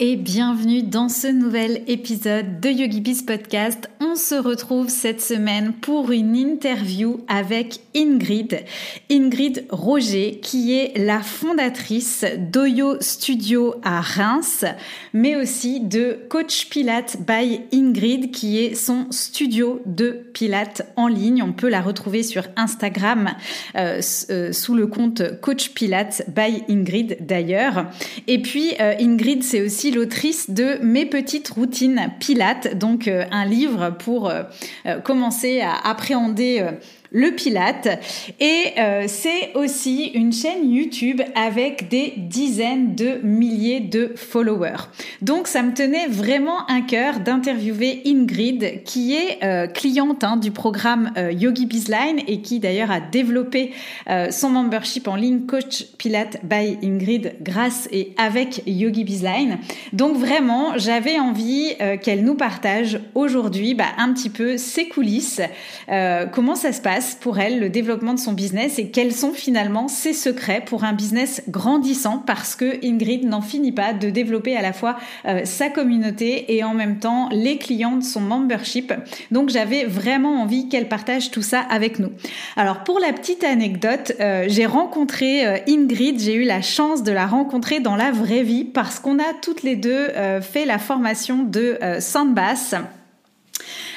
Et bienvenue dans ce nouvel épisode de YogiBiz Podcast. On se retrouve cette semaine pour une interview avec Ingrid. Ingrid Roger qui est la fondatrice d'Oyo Studio à Reims, mais aussi de Coach Pilate by Ingrid qui est son studio de Pilates en ligne. On peut la retrouver sur Instagram euh, euh, sous le compte Coach Pilate by Ingrid d'ailleurs. Et puis euh, Ingrid, c'est aussi l'autrice de Mes petites routines Pilates, donc euh, un livre pour euh, euh, commencer à appréhender le Pilate. Et euh, c'est aussi une chaîne YouTube avec des dizaines de milliers de followers. Donc ça me tenait vraiment un cœur d'interviewer Ingrid, qui est euh, cliente hein, du programme euh, Yogi Bizline et qui d'ailleurs a développé son membership en ligne Coach Pilate by Ingrid grâce et avec Yogi Bizline. Donc vraiment, j'avais envie qu'elle nous partage aujourd'hui bah, un petit peu ses coulisses, comment ça se passe? Pour elle le développement de son business et quels sont finalement ses secrets pour un business grandissant parce que Ingrid n'en finit pas de développer à la fois euh, sa communauté et en même temps les clients de son membership. Donc j'avais vraiment envie qu'elle partage tout ça avec nous. Alors pour la petite anecdote, euh, j'ai rencontré euh, Ingrid, j'ai eu la chance de la rencontrer dans la vraie vie parce qu'on a toutes les deux fait la formation de Sandbass.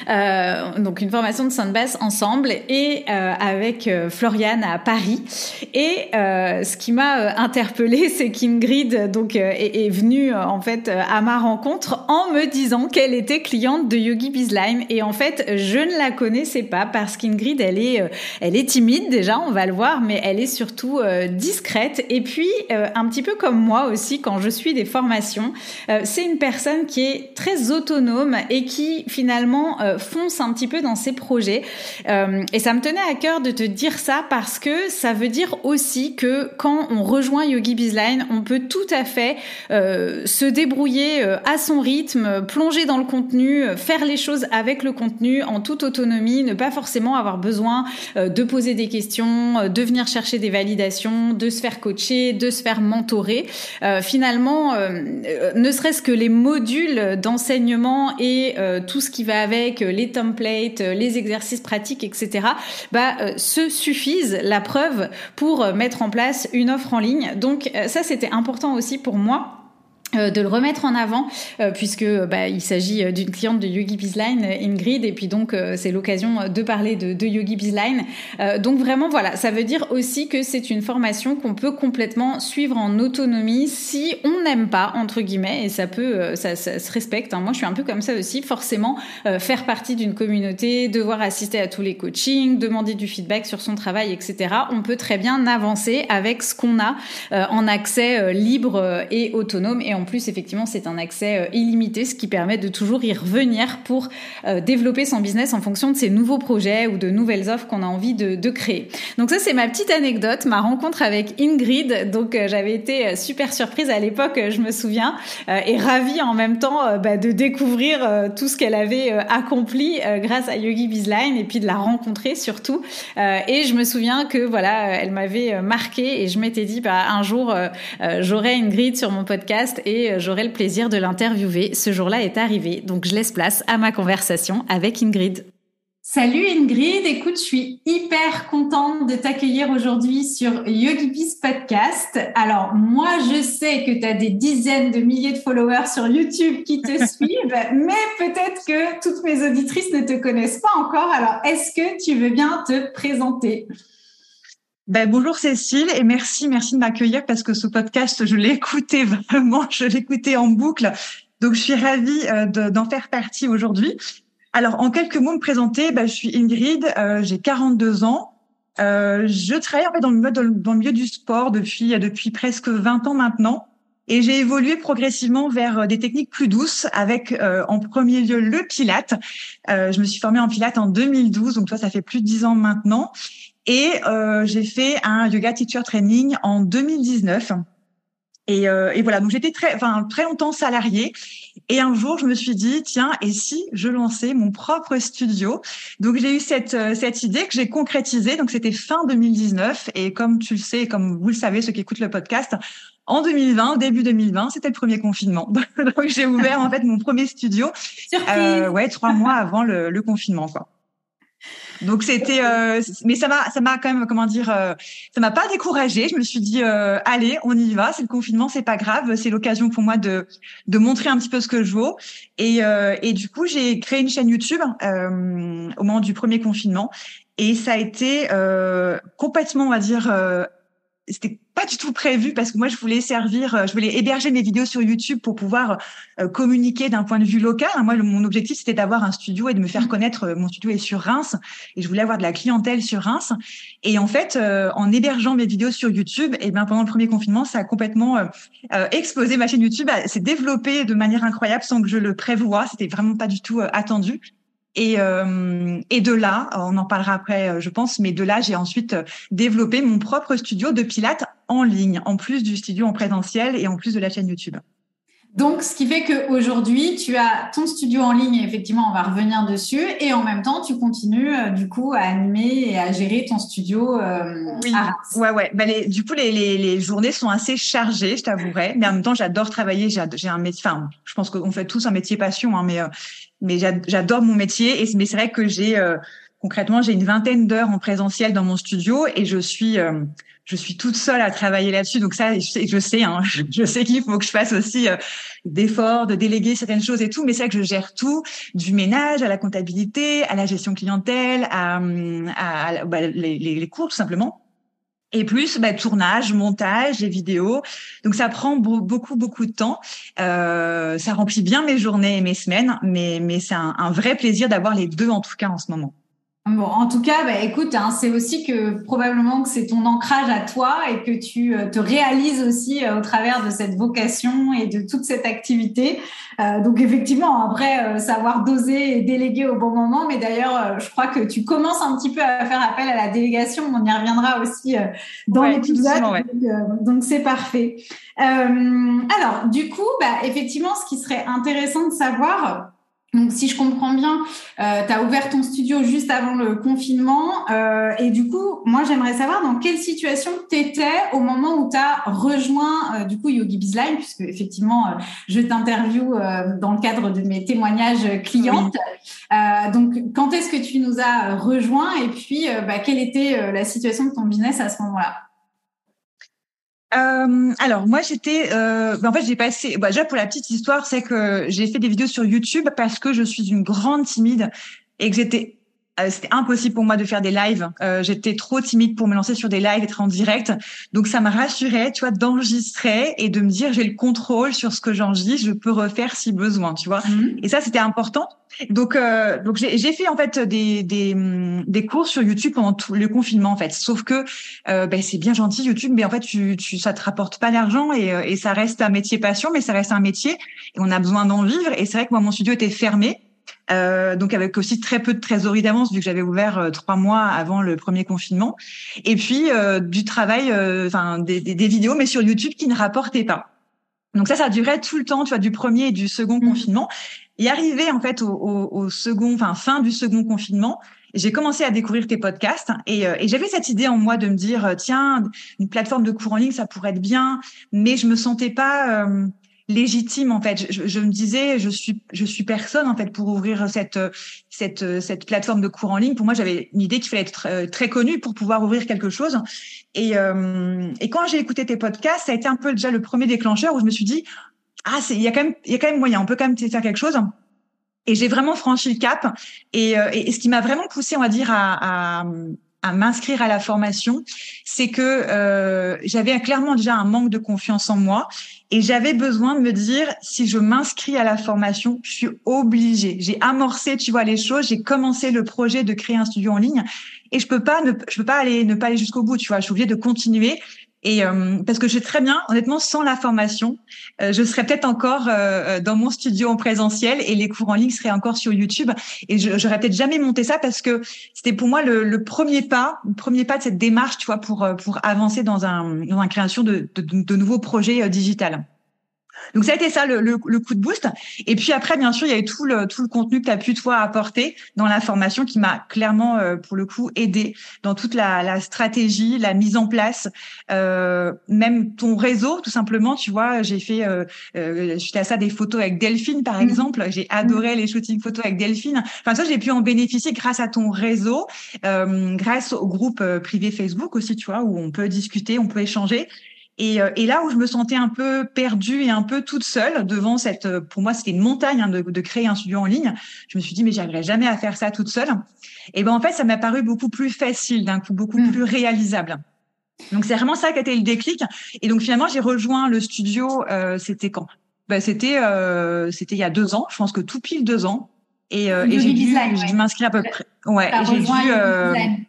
Euh, donc une formation de Sainte-Basse ensemble et euh, avec euh, Floriane à Paris. Et ce qui m'a interpellée, c'est qu'Ingrid donc est, est, venue en fait à ma rencontre en me disant qu'elle était cliente de Yogi Bizline. Et en fait, je ne la connaissais pas parce qu'Ingrid, elle est, elle est timide déjà, on va le voir, mais elle est surtout discrète. Et puis un petit peu comme moi aussi, quand je suis des formations, c'est une personne qui est très autonome et qui finalement fonce un petit peu dans ses projets. Euh, et ça me tenait à cœur de te dire ça parce que ça veut dire aussi que quand on rejoint Yogi Bizline, on peut tout à fait euh, se débrouiller euh, à son rythme, plonger dans le contenu, faire les choses avec le contenu en toute autonomie, ne pas forcément avoir besoin de poser des questions, de venir chercher des validations, de se faire coacher, de se faire mentorer. finalement, ne serait-ce que les modules d'enseignement et tout ce qui va avec les templates, les exercices pratiques, etc., bah, euh, se suffisent, la preuve, pour euh, mettre en place une offre en ligne. Donc euh, ça, c'était important aussi pour moi euh, de le remettre en avant euh, puisque bah, il s'agit euh, d'une cliente de Yogi Bizline Ingrid et puis donc c'est l'occasion de parler de, de Yogi Bizline donc vraiment voilà ça veut dire aussi que c'est une formation qu'on peut complètement suivre en autonomie si on n'aime pas entre guillemets et ça peut ça, se respecte hein. moi je suis un peu comme ça aussi forcément faire partie d'une communauté devoir assister à tous les coachings demander du feedback sur son travail etc on peut très bien avancer avec ce qu'on a en accès libre et autonome en plus, effectivement, c'est un accès euh, illimité, ce qui permet de toujours y revenir pour euh, développer son business en fonction de ses nouveaux projets ou de nouvelles offres qu'on a envie de, créer. Donc ça, c'est ma petite anecdote, ma rencontre avec Ingrid. Donc euh, j'avais été super surprise à l'époque, je me souviens, et ravie en même temps bah, de découvrir tout ce qu'elle avait accompli grâce à Yogi Bizline et puis de la rencontrer surtout. et je me souviens que voilà, elle m'avait marqué et je m'étais dit bah un jour j'aurai Ingrid sur mon podcast euh, j'aurai le plaisir de l'interviewer. Ce jour-là est arrivé, donc je laisse place à ma conversation avec Ingrid. Salut Ingrid, écoute, je suis hyper contente de t'accueillir aujourd'hui sur YogiBiz Podcast. Alors moi, je sais que tu as des dizaines de milliers de followers sur YouTube qui te suivent, mais peut-être que toutes mes auditrices ne te connaissent pas encore. Alors, est-ce que tu veux bien te présenter? Ben, bonjour Cécile et merci, merci de m'accueillir parce que ce podcast, je l'ai écouté vraiment, je l'ai écouté en boucle. Donc, je suis ravie euh, d'en faire partie aujourd'hui. Alors, en quelques mots, me présenter, ben, je suis Ingrid, euh, j'ai 42 ans. Euh, je travaille en fait dans le, milieu, dans le milieu du sport depuis depuis presque 20 ans maintenant. Et j'ai évolué progressivement vers des techniques plus douces avec en premier lieu le pilate. Euh, je me suis formée en pilate en 2012, donc toi ça fait plus de 10 ans maintenant. Et euh, j'ai fait un yoga teacher training en 2019. Et, euh, et voilà, donc j'étais très, enfin très longtemps salariée. Et un jour, je me suis dit, tiens, et si je lançais mon propre studio? Donc j'ai eu cette euh, cette idée que j'ai concrétisée. Donc c'était fin 2019. Et comme tu le sais, comme vous le savez, ceux qui écoutent le podcast, en 2020, début 2020, c'était le premier confinement. donc j'ai ouvert en fait mon premier studio. Euh, ouais, trois mois avant le, le confinement, quoi. Donc c'était, euh, mais ça m'a, ça m'a quand même, comment dire, euh, ça m'a pas découragée. Je me suis dit, euh, allez, on y va. C'est le confinement, c'est pas grave. C'est l'occasion pour moi de de montrer un petit peu ce que je vaux. Et et du coup, j'ai créé une chaîne YouTube au moment du premier confinement. Et ça a été complètement, on va dire, c'était pas du tout prévu parce que moi je voulais servir, euh, je voulais héberger mes vidéos sur YouTube pour pouvoir euh, communiquer d'un point de vue local. Moi, mon objectif c'était d'avoir un studio et de me faire mmh. connaître. Euh, mon studio est sur Reims et je voulais avoir de la clientèle sur Reims. Et en fait, en hébergeant mes vidéos sur YouTube, et ben pendant le premier confinement, ça a complètement explosé. Ma chaîne YouTube s'est développée de manière incroyable sans que je le prévoie. C'était vraiment pas du tout attendu. Et, euh, et de là, on en parlera après, euh, je pense, mais de là, j'ai ensuite euh, développé mon propre studio de pilates en ligne, en plus du studio en présentiel et en plus de la chaîne YouTube. Donc, ce qui fait qu'aujourd'hui, tu as ton studio en ligne, et effectivement, on va revenir dessus, et en même temps, tu continues du coup à animer et à gérer ton studio oui. Ouais, ouais. Bah, les, du coup, les, les, les, journées sont assez chargées, je t'avouerai, mais en même temps, j'adore travailler. J'ai un métier, enfin, je pense qu'on fait tous un métier passion, hein, mais mais j'adore mon métier. Et mais c'est vrai que j'ai euh, concrètement j'ai une vingtaine d'heures en présentiel dans mon studio et je suis euh, je suis toute seule à travailler là-dessus. Donc ça, je sais, je sais, hein, je sais qu'il faut que je fasse aussi euh, d'efforts, de déléguer certaines choses et tout. Mais c'est vrai que je gère tout, du ménage à la comptabilité, à la gestion clientèle, à, bah, les, cours tout simplement. Et plus bah, tournage, montage et vidéos. Donc ça prend beaucoup beaucoup de temps. Euh, ça remplit bien mes journées et mes semaines, mais mais c'est un vrai plaisir d'avoir les deux en tout cas en ce moment. Bon, en tout cas, bah, écoute, hein, c'est aussi que probablement que c'est ton ancrage à toi et que tu euh, te réalises aussi euh, au travers de cette vocation et de toute cette activité. Euh, donc effectivement, après, savoir doser et déléguer au bon moment. Mais d'ailleurs, je crois que tu commences un petit peu à faire appel à la délégation. On y reviendra aussi dans l'épisode. Donc c'est parfait. alors, du coup, bah, effectivement, ce qui serait intéressant de savoir donc, si je comprends bien, euh, tu as ouvert ton studio juste avant le confinement. Euh, et du coup, moi, j'aimerais savoir dans quelle situation tu étais au moment où tu as rejoint euh, du coup Yogi Bizline, puisque effectivement, euh, je t'interview euh, dans le cadre de mes témoignages clientes. donc, quand est-ce que tu nous as rejoint et puis bah, quelle était la situation de ton business à ce moment-là? Euh, alors moi j'étais, euh, en fait j'ai passé, bah, déjà pour la petite histoire, c'est que j'ai fait des vidéos sur YouTube parce que je suis une grande timide et que j'étais c'était impossible pour moi de faire des lives. Euh, j'étais trop timide pour me lancer sur des lives, être en direct. Donc ça m'a rassuré, tu vois, d'enregistrer et de me dire j'ai le contrôle sur ce que j'enregistre, je peux refaire si besoin, tu vois. Mhm. Et ça c'était important. Donc euh, donc j'ai fait en fait des, des des cours sur YouTube pendant tout le confinement en fait. Sauf que euh, ben, c'est bien gentil YouTube, mais en fait tu, tu ça te rapporte pas d'argent et, et ça reste un métier passion, mais ça reste un métier et on a besoin d'en vivre. Et c'est vrai que moi mon studio était fermé. Euh, donc avec aussi très peu de trésorerie d'avance vu que j'avais ouvert euh, trois mois avant le premier confinement. Et puis euh, du travail, euh, enfin des, des, des, vidéos, mais sur YouTube qui ne rapportaient pas. Donc ça, ça durait tout le temps, tu vois, du premier et du second mmh. confinement. Et arrivé en fait au, au, au second, enfin fin du second confinement, j'ai commencé à découvrir tes podcasts et, et j'avais cette idée en moi de me dire tiens une plateforme de cours en ligne ça pourrait être bien mais je me sentais pas euh, légitime en fait. Je, je, me disais, je suis, je suis personne en fait pour ouvrir cette cette cette plateforme de cours en ligne. Pour moi, j'avais une idée qu'il fallait être très, très connu pour pouvoir ouvrir quelque chose. Et euh, et quand j'ai écouté tes podcasts, ça a été un peu déjà le premier déclencheur où je me suis dit ah il y a quand même il y a quand même moyen, on peut quand même faire quelque chose. Et j'ai vraiment franchi le cap. Et, euh, et, ce qui m'a vraiment poussé, on va dire, à, à à m'inscrire à la formation, c'est que euh, j'avais clairement déjà un manque de confiance en moi et j'avais besoin de me dire si je m'inscris à la formation, je suis obligée. J'ai amorcé, tu vois, les choses. J'ai commencé le projet de créer un studio en ligne et je peux pas ne je peux pas aller ne pas aller jusqu'au bout. Tu vois, je suis obligée de continuer et euh, parce que je sais très bien, honnêtement, sans la formation, euh, je serais peut-être encore euh, dans mon studio en présentiel et les cours en ligne seraient encore sur YouTube. Et j'aurais peut-être jamais monté ça parce que c'était pour moi le, le, premier pas, le premier pas de cette démarche, tu vois, pour pour avancer dans un dans la création de, de, de nouveaux projets digitales. Donc ça a été ça le, le, le, coup de boost. Et puis après, bien sûr, il y a eu tout le tout le contenu que tu as pu toi apporter dans la formation qui m'a clairement euh, pour le coup aidé dans toute la, la stratégie, la mise en place, euh, même ton réseau tout simplement. Tu vois, j'ai fait euh, euh à ça des photos avec Delphine par mmh. exemple. J'ai adoré les shootings photos avec Delphine. Enfin ça, j'ai pu en bénéficier grâce à ton réseau, euh, grâce au groupe euh, privé Facebook aussi, tu vois, où on peut discuter, on peut échanger. Et, euh, et, là où je me sentais un peu perdue et un peu toute seule devant cette, euh, pour moi c'était une montagne hein, de, de, créer un studio en ligne. Je me suis dit mais j'arriverai jamais à faire ça toute seule. Et ben en fait ça m'a paru beaucoup plus facile, d'un coup beaucoup mmh. plus réalisable. Donc c'est vraiment ça qui a été le déclic. Et donc finalement j'ai rejoint le studio. Euh, c'était quand? Ben, C'était euh, c'était il y a deux ans. Je pense que tout pile deux ans. Et, euh, et j'ai dû, dû m'inscrire à peu près. Ouais, j'ai dû.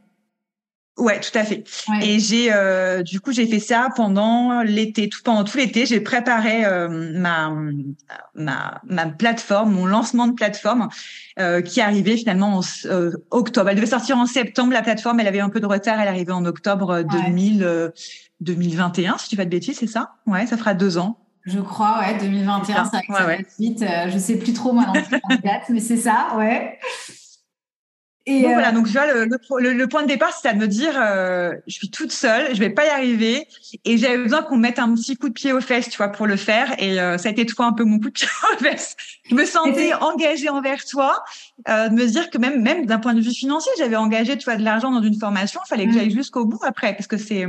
Ouais, tout à fait. Et j'ai euh, du coup j'ai fait ça pendant l'été, tout pendant tout l'été, j'ai préparé euh, ma, ma ma plateforme, mon lancement de plateforme euh, qui arrivait finalement en euh, octobre. Elle devait sortir en septembre la plateforme, elle avait un peu de retard, elle arrivait en octobre 2000 2021 si tu fais de bêtises, c'est ça? Ouais, ça fera deux ans. Je crois, ouais, 2021, ça, ça ouais, vite. je sais plus trop moi dans date, mais c'est ça, ouais. Et voilà, euh, donc tu vois, le, le, le, point de départ, c'était de me dire, euh, je suis toute seule, je vais pas y arriver, et j'avais besoin qu'on mette un petit coup de pied aux fesses, tu vois, pour le faire. Et euh, ça a été toi un peu mon coup de pied aux fesses. Je me sentais engagée envers toi, euh, de me dire que même, même d'un point de vue financier, j'avais engagé, tu vois, de l'argent dans une formation. Il fallait que mmh. j'aille jusqu'au bout après, parce que c'est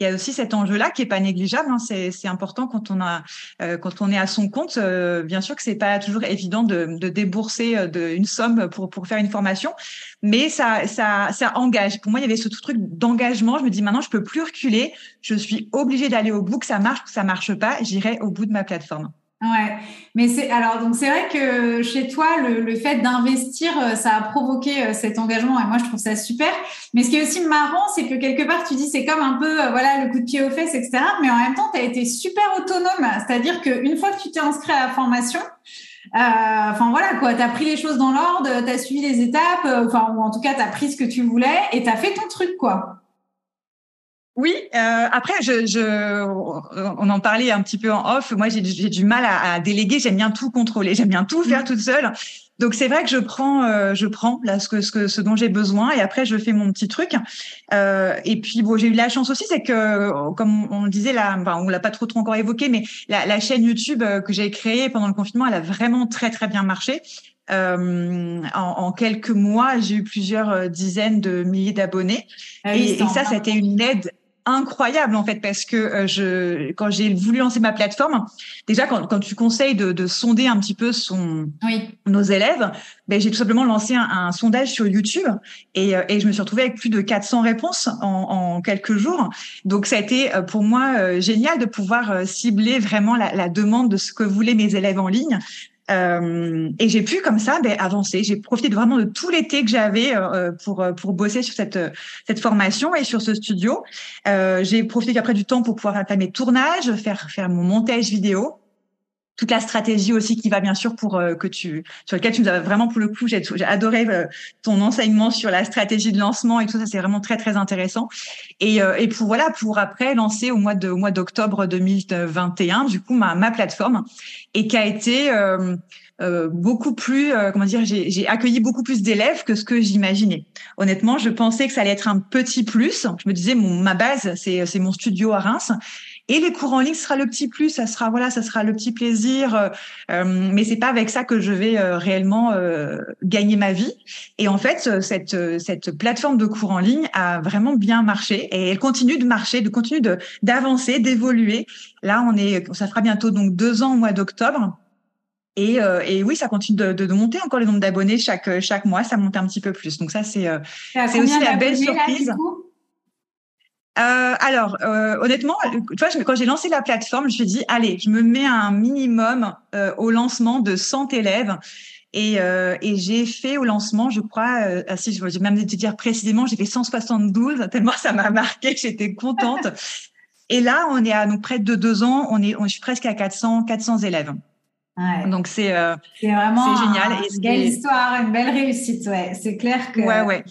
il y a aussi cet enjeu-là qui est pas négligeable. Hein. C'est important quand on a euh, quand on est à son compte. Euh, bien sûr que c'est pas toujours évident de, débourser euh, une somme pour pour faire une formation, mais ça ça ça engage. Pour moi, il y avait ce truc d'engagement. Je me dis maintenant, je peux plus reculer. Je suis obligée d'aller au bout. Que ça marche, que ça marche pas, j'irai au bout de ma plateforme. Ouais, mais c'est alors donc c'est vrai que chez toi le, le fait d'investir euh, ça a provoqué euh, cet engagement et moi je trouve ça super. Mais ce qui est aussi marrant c'est que quelque part tu dis c'est comme un peu euh, voilà le coup de pied aux fesses etc. Mais en même temps tu as été super autonome, c'est-à-dire qu'une fois que tu t'es inscrit à la formation, enfin voilà quoi, tu as pris les choses dans l'ordre, tu as suivi les étapes, enfin ou en tout cas tu as pris ce que tu voulais et tu as fait ton truc quoi. Oui, euh, après, je, je, on en parlait un petit peu en off. Moi, j'ai du mal à, à déléguer. J'aime bien tout contrôler. J'aime bien tout faire mm. toute seule. Donc c'est vrai que je prends, euh, je prends là ce que ce, que, ce dont j'ai besoin et après je fais mon petit truc. Euh, et puis bon, j'ai eu la chance aussi, c'est que comme on le disait là, enfin, on l'a pas trop trop encore évoqué, mais la, la chaîne YouTube euh, que j'ai créée pendant le confinement, elle a vraiment très très bien marché. Euh, en, en, quelques mois, j'ai eu plusieurs euh, dizaines de milliers d'abonnés. Ah et, et, ça, ça a été une aide incroyable en fait parce que euh, je quand j'ai voulu lancer ma plateforme déjà quand, quand tu conseilles de, de sonder un petit peu son nos élèves ben j'ai tout simplement lancé un, un sondage sur YouTube et, euh, et je me suis retrouvée avec plus de 400 réponses en, en quelques jours. Donc ça a été euh, pour moi génial de pouvoir cibler vraiment la, la demande de ce que voulaient mes élèves en ligne euh, et j'ai pu comme ça ben, avancer. J'ai profité vraiment de tout l'été que j'avais euh, pour euh, pour bosser sur cette cette formation et sur ce studio. J'ai profité après du temps pour pouvoir faire mes tournages, faire faire mon montage vidéo toute la stratégie aussi qui va bien sûr pour euh, que tu sur lequel tu nous as vraiment pour le coup j'ai adoré euh, ton enseignement sur la stratégie de lancement et tout ça c'est vraiment très très intéressant et, euh, et pour voilà pour après lancer au mois de au mois d'octobre 2021 du coup ma ma plateforme et qui a été beaucoup plus, comment dire, j'ai accueilli beaucoup plus d'élèves que ce que j'imaginais. Honnêtement, je pensais que ça allait être un petit plus. Je me disais, mon ma base, c'est mon studio à Reims, et les cours en ligne sera le petit plus, ça sera voilà, ça sera le petit plaisir. Euh, euh mais c'est pas avec ça que je vais euh, réellement euh, gagner ma vie. Et en fait, cette cette plateforme de cours en ligne a vraiment bien marché et elle continue de marcher, de continuer de d'avancer, d'évoluer. Là, on est, ça fera bientôt donc deux ans au mois d'octobre. Et, euh, et, oui, ça continue de, de, monter encore le nombre d'abonnés chaque chaque mois, ça monte un petit peu plus. Donc ça, c'est c'est aussi la belle surprise. Euh, alors, euh, honnêtement, tu vois, quand j'ai lancé la plateforme, je me suis dit, allez, je me mets un minimum euh, au lancement de 100 élèves. Et, euh, et j'ai fait au lancement, je crois, euh, ah, si je vais même te dire précisément, j'ai fait 172, tellement ça m'a marqué, j'étais contente. et là, on est à donc près de deux ans, on est, on, je suis presque à 400, 400 élèves. Ouais. Donc c'est euh, c'est vraiment génial. une belle histoire, une belle réussite. Ouais, c'est clair que. Ouais, ouais.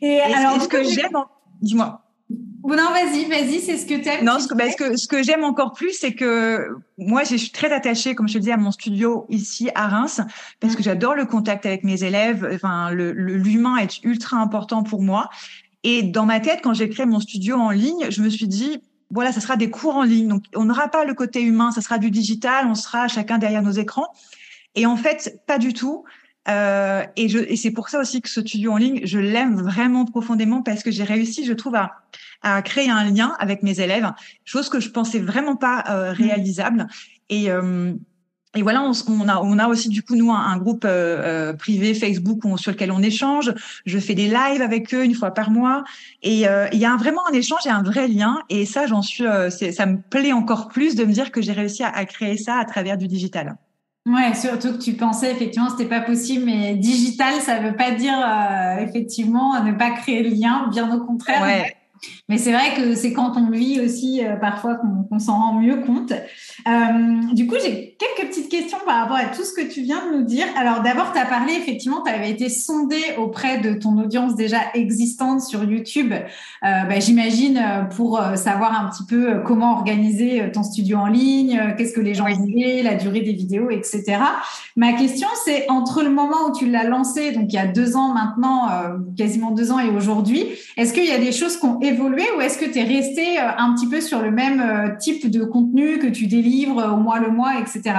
Et, alors, ce que j'aime, dis-moi. Non, vas-y, vas-y, c'est ce que tu aimes. Non, ce que, ben, ce que, ce que j'aime encore plus, c'est que moi, je suis très attachée, comme je te dis, à mon studio ici à Reims, parce que j'adore le contact avec mes élèves. Enfin, le, l'humain est ultra important pour moi. Et dans ma tête, quand j'ai créé mon studio en ligne, je me suis dit, voilà, ça sera des cours en ligne. Donc, on n'aura pas le côté humain, ça sera du digital, on sera chacun derrière nos écrans. Et en fait, pas du tout. Euh, et, et c'est pour ça aussi que ce studio en ligne, je l'aime vraiment profondément parce que j'ai réussi, je trouve, à, à, créer un lien avec mes élèves, chose que je pensais vraiment pas euh, mmh. réalisable. Et, euh, et voilà, on, on, a, on a aussi du coup nous un, groupe euh, euh, privé Facebook sur lequel on échange. Je fais des lives avec eux une fois par mois, et euh, il y a vraiment un échange et un vrai lien. Et ça, j'en suis, ça me plaît encore plus de me dire que j'ai réussi à, à, créer ça à travers du digital. Ouais, surtout que tu pensais effectivement c'était pas possible, mais digital, ça veut pas dire effectivement ne pas créer le lien, bien au contraire. Mais c'est vrai que c'est quand on vit aussi euh, parfois qu'on s'en rend mieux compte. Euh, du coup, j'ai quelques petites questions par rapport à tout ce que tu viens de nous dire. Alors d'abord, tu as parlé, effectivement, tu avais été sondé auprès de ton audience déjà existante sur YouTube, euh, bah, j'imagine, pour savoir un petit peu comment organiser ton studio en ligne, qu'est-ce que les gens voulaient, la durée des vidéos, etc. Ma question, c'est entre le moment où tu l'as lancé, donc il y a deux ans maintenant, quasiment deux ans et aujourd'hui, est-ce qu'il y a des choses qui ont évolué ou est-ce que tu es resté euh, un petit peu sur le même euh, type de contenu que tu délivres euh, au mois le mois, etc.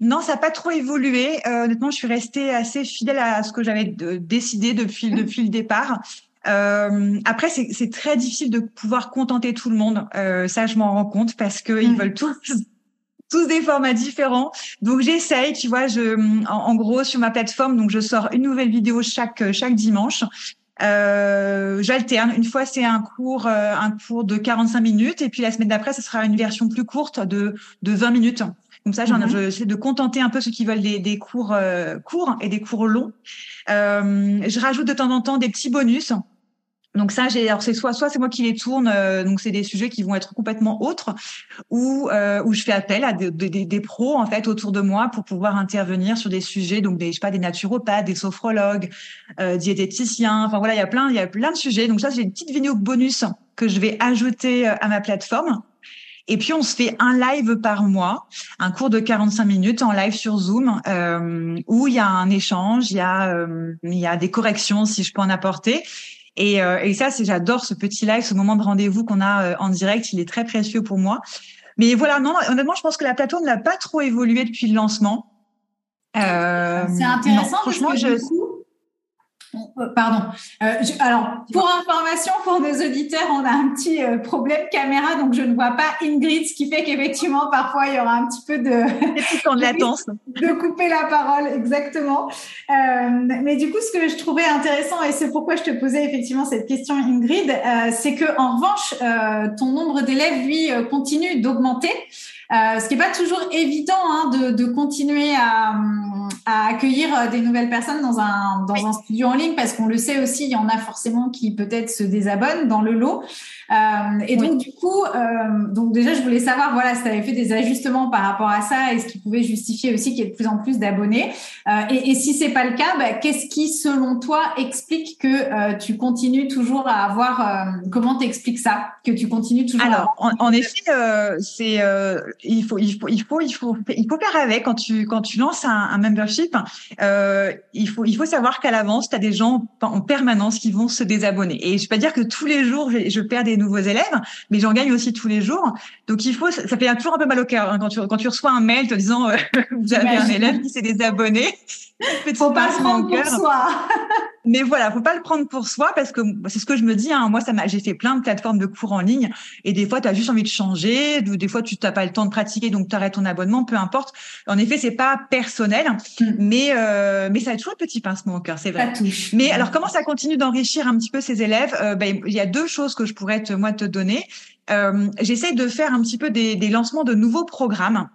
non, ça n'a pas trop évolué. honnêtement, je suis restée assez fidèle à ce que j'avais décidé depuis, depuis le départ. après, c'est très difficile de pouvoir contenter tout le monde. ça, je m'en rends compte parce qu'ils mmh. veulent tous tous des formats différents. Donc j'essaye, tu vois, je en, gros sur ma plateforme, donc je sors une nouvelle vidéo chaque chaque dimanche. Euh, J'alterne. Une fois, c'est un cours, euh, un cours de 45 minutes, et puis la semaine d'après, ce sera une version plus courte de, de 20 minutes. Comme ça, j'en, mm j'essaie de contenter un peu ceux qui veulent des, des cours euh, courts et des cours longs. Euh, je rajoute de temps en temps des petits bonus. Donc ça, j'ai alors c'est soit soit c'est moi qui les tourne, euh, donc c'est des sujets qui vont être complètement autres, ou euh, où je fais appel à des, des, des, pros en fait autour de moi pour pouvoir intervenir sur des sujets, donc des je sais pas des naturopathes, des sophrologues, euh, diététiciens, enfin voilà il y a plein il y a plein de sujets. Donc ça j'ai une petite vidéo bonus que je vais ajouter euh, à ma plateforme. Et puis on se fait un live par mois, un cours de 45 minutes en live sur Zoom, euh, où il y a un échange, il y a euh, il y a des corrections si je peux en apporter. Et, euh, et ça, c'est j'adore ce petit live, ce moment de rendez-vous qu'on a euh, en direct. Il est très précieux pour moi. Mais voilà, non, honnêtement, je pense que la plateforme n'a pas trop évolué depuis le lancement. Euh, c'est intéressant. franchement, je, euh, pardon. Euh, alors, pour information, pour nos auditeurs, on a un petit euh, problème caméra, donc je ne vois pas Ingrid, ce qui fait qu'effectivement, parfois, il y aura un petit peu de, de latence. De couper la parole, exactement. mais du coup, ce que je trouvais intéressant, et c'est pourquoi je te posais effectivement cette question, Ingrid, c'est que en revanche, ton nombre d'élèves, lui, continue d'augmenter. ce qui n'est pas toujours évident hein, de, de, continuer à, à, accueillir des nouvelles personnes dans un, dans un studio en ligne parce qu'on le sait aussi, il y en a forcément qui peut-être se désabonnent dans le lot. Euh, et donc du coup, euh, donc déjà je voulais savoir voilà si tu avais fait des ajustements par rapport à ça et ce qui pouvait justifier aussi qu'il y ait de plus en plus d'abonnés. Euh, et, et, si c'est pas le cas, bah, qu'est-ce qui selon toi explique que tu continues toujours à avoir comment t'expliques ça que tu continues toujours Alors en, en, effet, c'est il faut il faut il faut il faut il faut faire avec quand tu quand tu lances un, un membership. il faut il faut savoir qu'à l'avance tu as des gens en permanence qui vont se désabonner. Et je peux pas dire que tous les jours, je, perds des nouveaux élèves, mais j'en gagne aussi tous les jours. Donc il faut, ça, fait toujours un peu mal au cœur hein, quand, tu, quand tu reçois un mail te disant euh, vous avez un élève qui s'est désabonné. Faut pas le prendre pour soi. Mais voilà, faut pas le prendre pour soi parce que c'est ce que je me dis. Hein. Moi, ça m'a, j'ai fait plein de plateformes de cours en ligne et des fois, tu as juste envie de changer, ou des fois, tu n'as pas le temps de pratiquer, donc tu arrêtes ton abonnement, peu importe. En effet, c'est pas personnel, mm. mais euh, mais ça a toujours un petit pincement au cœur, c'est vrai. Mais alors, comment ça continue d'enrichir un petit peu ses élèves? Euh, ben, il y a deux choses que je pourrais te, moi te donner. Euh, J'essaye de faire un petit peu des, des lancements de nouveaux programmes.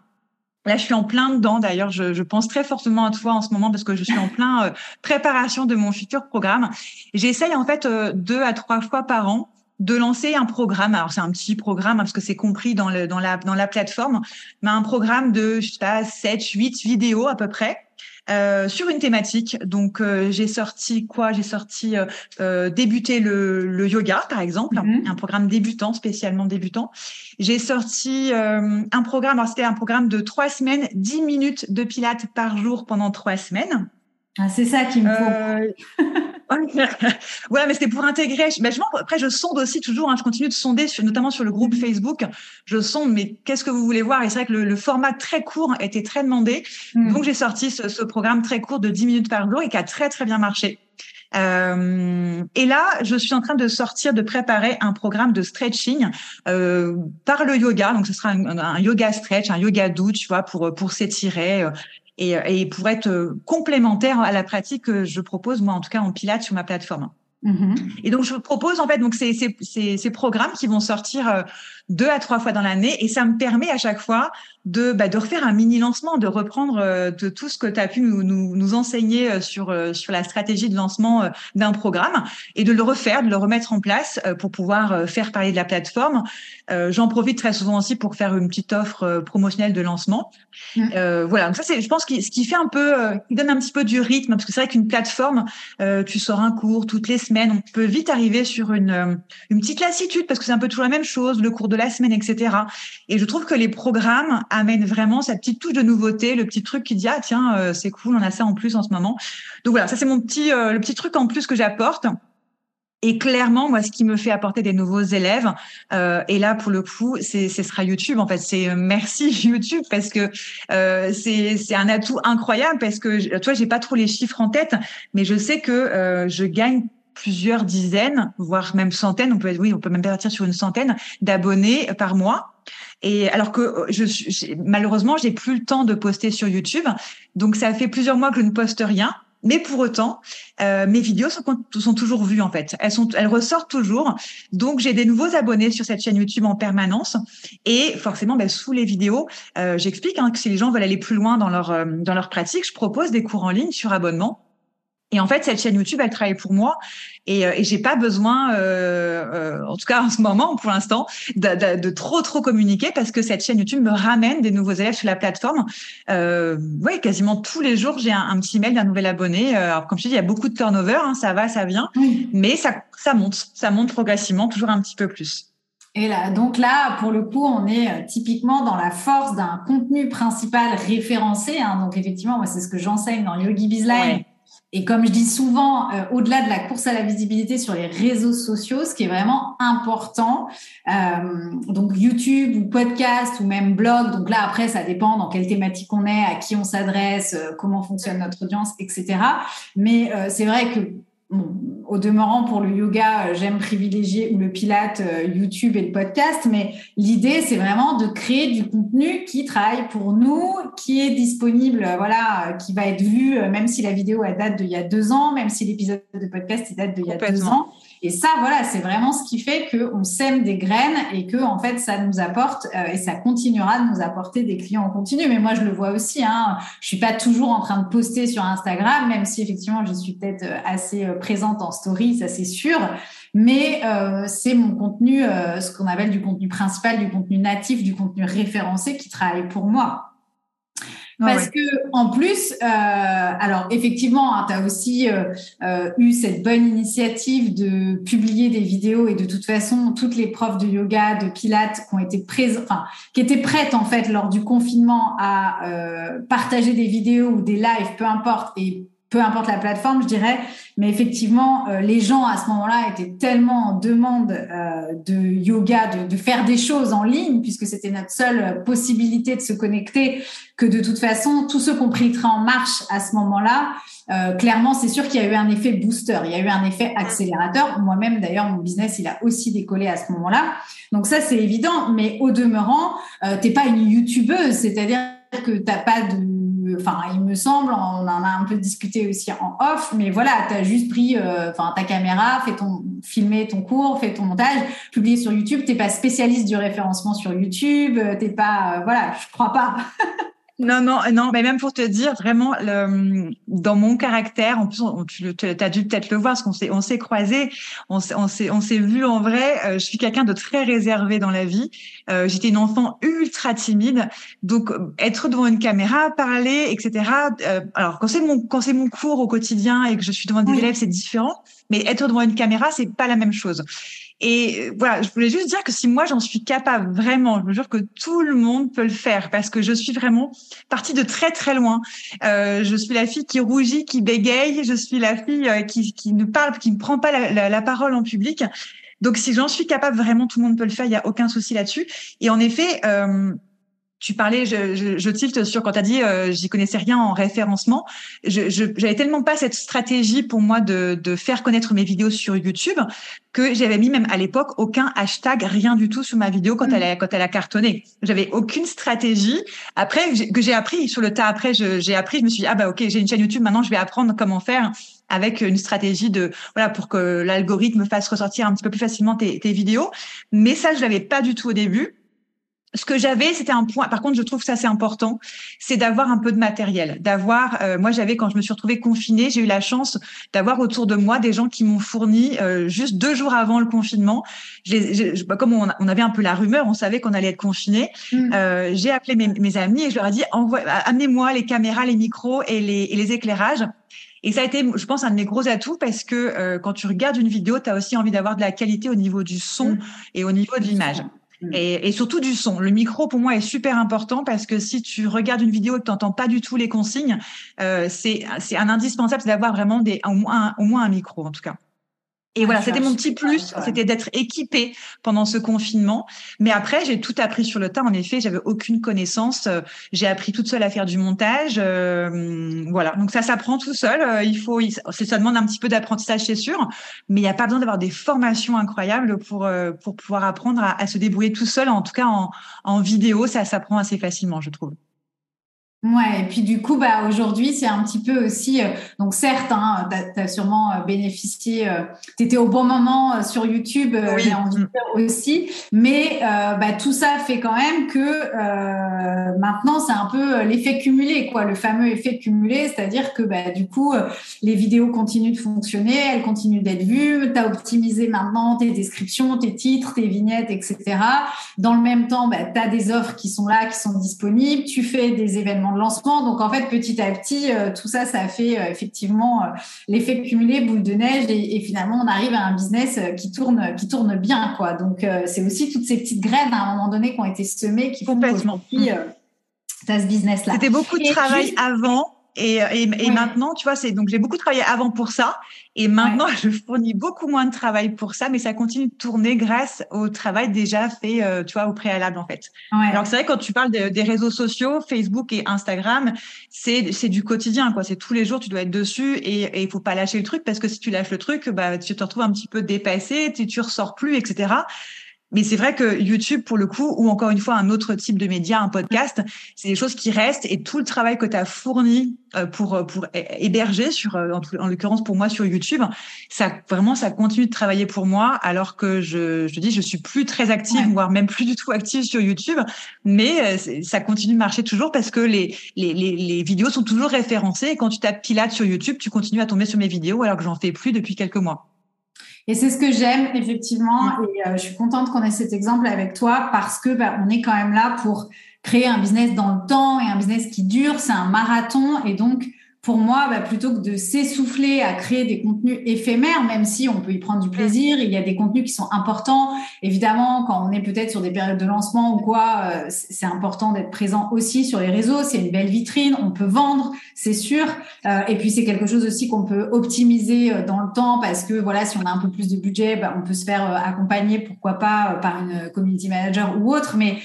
Là, je suis en plein dedans. D'ailleurs, je, pense très fortement à toi en ce moment parce que je suis en plein euh, préparation de mon futur programme. J'essaye en fait euh, deux à trois fois par an de lancer un programme. Alors c'est un petit programme hein, parce que c'est compris dans, le, dans la dans la plateforme, mais un programme de je sais pas 7 8 vidéos à peu près euh, sur une thématique. Donc euh, j'ai sorti quoi? J'ai sorti euh, euh, débuter le, le, yoga par exemple, mhm. un programme débutant spécialement débutant. J'ai sorti un programme. Alors c'était un programme de trois semaines, 10 minutes de pilates par jour pendant trois semaines. Ah, c'est ça qui me faut. Ouais, mais c'était pour intégrer. Ben, je, après, je sonde aussi toujours. Hein, je continue de sonder, notamment sur le groupe Facebook. Je sonde, mais qu'est-ce que vous voulez voir? Et c'est vrai que le, format très court était très demandé. Hmm. Donc, j'ai sorti ce, ce, programme très court de 10 minutes par jour et qui a très, très bien marché. Euh, et là, je suis en train de sortir, de préparer un programme de stretching euh, par le yoga. Donc, ce sera un, un, yoga stretch, un yoga doux, tu vois, pour pour s'étirer, euh, et, et pour être euh, complémentaire à la pratique que je propose moi en tout cas en pilates sur ma plateforme. Mm-hmm. Et donc je propose en fait donc ces, ces, ces, ces programmes qui vont sortir euh, deux à trois fois dans l'année et ça me permet à chaque fois de, bah, de refaire un mini lancement, de reprendre euh, de tout ce que tu as pu nous, nous, nous, enseigner euh, sur, euh, sur la stratégie de lancement d'un programme et de le refaire, de le remettre en place pour pouvoir faire parler de la plateforme. J'en profite très souvent aussi pour faire une petite offre promotionnelle de lancement. Mmh. voilà, donc ça c'est, je pense, ce qui fait un peu, qui donne un petit peu du rythme parce que c'est vrai qu'une plateforme, tu sors un cours toutes les semaines, on peut vite arriver sur une, une petite lassitude parce que c'est un peu toujours la même chose, le cours de la semaine, etc. Et je trouve que les programmes amènent vraiment sa petite touche de nouveauté, le petit truc qui dit ah tiens euh, c'est cool, on a ça en plus en ce moment. Donc voilà, ça c'est mon petit euh, le petit truc en plus que j'apporte. Et clairement, moi, ce qui me fait apporter des nouveaux élèves, euh, et là pour le coup, c'est ce sera YouTube. En fait, c'est merci YouTube parce que c'est c'est un atout incroyable parce que toi, j'ai pas trop les chiffres en tête, mais je sais que je gagne plusieurs dizaines, voire même centaines, on peut, oui, on peut même partir sur une centaine d'abonnés par mois. Et alors que euh, je, je, malheureusement, j'ai plus le temps de poster sur YouTube, donc ça fait plusieurs mois que je ne poste rien. Mais pour autant, euh, mes vidéos sont, sont, toujours vues en fait. Elles sont, elles ressortent toujours. Donc j'ai des nouveaux abonnés sur cette chaîne YouTube en permanence. Et forcément, ben, sous les vidéos, euh, j'explique hein, que si les gens veulent aller plus loin dans leur euh, dans leur pratique, je propose des cours en ligne sur abonnement et en fait, cette chaîne YouTube, elle travaille pour moi et, euh, et j'ai pas besoin, euh, euh, en tout cas en ce moment, pour l'instant, de, de, trop trop communiquer parce que cette chaîne YouTube me ramène des nouveaux élèves sur la plateforme. Euh, oui, quasiment tous les jours, j'ai un, petit mail d'un nouvel abonné. Euh, alors comme je dis, il y a beaucoup de turnover, hein, ça va, ça vient, mais ça ça monte, ça monte progressivement, toujours un petit peu plus. Et là, donc là, pour le coup, on est typiquement dans la force d'un contenu principal référencé. Hein. Donc effectivement, moi, c'est ce que j'enseigne dans Yogi Bizline. Et comme je dis souvent, euh, au-delà de la course à la visibilité sur les réseaux sociaux, ce qui est vraiment important, euh, donc YouTube ou podcast ou même blog, donc là après ça dépend dans quelle thématique on est, à qui on s'adresse, euh, comment fonctionne notre audience, etc. Mais c'est vrai que au demeurant, pour le yoga, euh, j'aime privilégier le pilate, euh, YouTube et le podcast, mais l'idée, c'est vraiment de créer du contenu qui travaille pour nous, qui est disponible, euh, voilà, qui va être vu, même si la vidéo elle date d'il y a deux ans, même si l'épisode de podcast il date d'il y a deux ans. Et ça, voilà, c'est vraiment ce qui fait qu'on sème des graines et que, en fait, ça nous apporte euh, et ça continuera de nous apporter des clients en continu. Mais moi, je le vois aussi. Hein, je suis pas toujours en train de poster sur Instagram, même si effectivement, je suis peut-être euh, assez euh, présente en story, ça c'est sûr. Mais c'est mon contenu, ce qu'on appelle du contenu principal, du contenu natif, du contenu référencé qui travaille pour moi. Parce que en plus, euh, alors effectivement, hein, tu as aussi euh, euh, eu cette bonne initiative de publier des vidéos et de toute façon, toutes les profs de yoga, de pilates qui ont été présentes, enfin, qui étaient prêtes en fait lors du confinement à euh, partager des vidéos ou des lives, peu importe, et peu importe la plateforme, je dirais. Mais effectivement, euh, les gens à ce moment-là étaient tellement en demande euh, de yoga, de, faire des choses en ligne, puisque c'était notre seule possibilité de se connecter, que de toute façon, tous ceux qui ont pris train en marche à ce moment-là, euh, clairement, c'est sûr qu'il y a eu un effet booster, il y a eu un effet accélérateur. Moi-même, d'ailleurs, mon business, il a aussi décollé à ce moment-là. Donc ça, c'est évident. Mais au demeurant, t'es pas une youtubeuse, c'est-à-dire que t'as pas de enfin, il me semble, on en a un peu discuté aussi en off, mais voilà, tu as juste pris euh, ta caméra, fait ton, filmé ton cours, fait ton montage, publié sur YouTube. T'es pas spécialiste du référencement sur YouTube, t'es pas, euh, voilà, je crois pas. Non, non, non, mais même pour te dire, vraiment, le, dans mon caractère, en plus, on, tu as dû peut-être le voir, parce qu'on s'est, on s'est croisés, on s'est, on s'est, on s'est vu en vrai. Euh, je suis quelqu'un de très réservé dans la vie. Euh, j'étais une enfant ultra timide, donc être devant une caméra, parler, etc. Euh, alors quand c'est mon, quand c'est mon cours au quotidien et que je suis devant des élèves, c'est différent. Mais être devant une caméra, c'est pas la même chose. Et voilà, je voulais juste dire que si moi j'en suis capable vraiment, je me jure que tout le monde peut le faire parce que je suis vraiment partie de très très loin. Euh, je suis la fille qui rougit, qui bégaye, je suis la fille euh, qui, qui ne parle, qui ne prend pas la, la, la parole en public. Donc si j'en suis capable, vraiment tout le monde peut le faire, il y a aucun souci là-dessus. Et en effet. Euh, tu parlais, je, je, je tilte sur quand tu as dit euh, j'y connaissais rien en référencement. Je j'avais tellement pas cette stratégie pour moi de, de faire connaître mes vidéos sur YouTube que j'avais mis même à l'époque aucun hashtag, rien du tout sur ma vidéo quand mm. elle a quand elle a cartonné. J'avais aucune stratégie. Après que j'ai appris sur le tas. Après j'ai appris, je me suis dit ah bah ok j'ai une chaîne YouTube maintenant je vais apprendre comment faire avec une stratégie de voilà pour que l'algorithme fasse ressortir un petit peu plus facilement tes, tes vidéos. Mais ça je l'avais pas du tout au début ce que j'avais, c'était un point. Par contre, je trouve que ça c'est important, c'est d'avoir un peu de matériel, d'avoir. Euh, moi, j'avais quand je me suis retrouvée confinée, j'ai eu la chance d'avoir autour de moi des gens qui m'ont fourni euh, juste deux jours avant le confinement. Bah, comme on, on, avait un peu la rumeur, on savait qu'on allait être confiné. Mm. Euh, j'ai appelé mes, mes, amis et je leur ai dit amenez-moi les caméras, les micros et les, et les éclairages. Et ça a été, je pense, un de mes gros atouts parce que euh, quand tu regardes une vidéo, tu as aussi envie d'avoir de la qualité au niveau du son mm. et au niveau de l'image. Mm. Et, surtout du son. Le micro, pour moi, est super important parce que si tu regardes une vidéo et que tu n'entends pas du tout les consignes, euh, c'est un indispensable d'avoir vraiment des, au, moins, au moins un micro, en tout cas. Et voilà, c'était mon petit plus, c'était d'être équipée pendant ce confinement. Mais après, j'ai tout appris sur le tas. En effet, j'avais aucune connaissance. Euh, j'ai appris toute seule à faire du montage. Euh, voilà, donc ça s'apprend tout seul. Euh, il faut, ça demande un petit peu d'apprentissage, c'est sûr, mais il n'y a pas besoin d'avoir des formations incroyables pour pour pouvoir apprendre à, à, se débrouiller tout seul. En tout cas, en, en vidéo, ça s'apprend assez facilement, je trouve. Ouais, et puis du coup, bah, aujourd'hui, c'est un petit peu aussi, euh, donc certes, hein, tu as, sûrement euh, bénéficié, euh, tu étais au bon moment sur YouTube, oui. Mm. aussi, mais bah, tout ça fait quand même que maintenant, c'est un peu l'effet cumulé, quoi, le fameux effet cumulé, c'est-à-dire que bah, du coup, les vidéos continuent de fonctionner, elles continuent d'être vues, tu as optimisé maintenant tes descriptions, tes titres, tes vignettes, etc. Dans le même temps, bah, tu as des offres qui sont là, qui sont disponibles, tu fais des événements lancement. Donc en fait, petit à petit, euh, tout ça, ça fait euh, effectivement euh, l'effet cumulé boule de neige et, finalement, on arrive à un business qui tourne, qui tourne bien, quoi. Donc c'est aussi toutes ces petites graines à un moment donné qui ont été semées qui font qu'aujourd'hui, tu as ce business-là. C'était beaucoup de travail avant et, et, et maintenant, tu vois, c'est donc j'ai beaucoup travaillé avant pour ça, et maintenant je fournis beaucoup moins de travail pour ça, mais ça continue de tourner grâce au travail déjà fait, euh, tu vois, au préalable en fait. Ouais. Alors c'est vrai quand tu parles de, des réseaux sociaux, Facebook et Instagram, c'est c'est du quotidien quoi. C'est tous les jours, tu dois être dessus et il faut pas lâcher le truc parce que si tu lâches le truc, bah tu te retrouves un petit peu dépassé, tu, tu ressors plus, etc. Mais c'est vrai que YouTube, pour le coup, ou encore une fois un autre type de média, un podcast, c'est des choses qui restent et tout le travail que tu as fourni euh, pour euh, pour héberger sur, euh, en, l'occurrence pour moi sur YouTube, ça vraiment ça continue de travailler pour moi, alors que je je dis je suis plus très active, voire même plus du tout active sur YouTube, mais ça continue de marcher toujours parce que les les les, les vidéos sont toujours référencées. Et quand tu tapes Pilates sur YouTube, tu continues à tomber sur mes vidéos alors que j'en fais plus depuis quelques mois. Et c'est ce que j'aime effectivement. Mm. Et euh, je suis contente qu'on ait cet exemple avec toi parce que bah, on est quand même là pour créer un business dans le temps et un business qui dure. C'est un marathon et donc pour moi, bah, plutôt que de s'essouffler à créer des contenus éphémères, même si on peut y prendre du plaisir, il y a des contenus qui sont importants. Évidemment, quand on est peut-être sur des périodes de lancement ou quoi, euh, c'est important d'être présent aussi sur les réseaux. C'est une belle vitrine, on peut vendre, c'est sûr. Euh, et puis c'est quelque chose aussi qu'on peut optimiser euh, dans le temps parce que voilà, si on a un peu plus de budget, bah, on peut se faire accompagner, pourquoi pas, par une community manager ou autre. Mais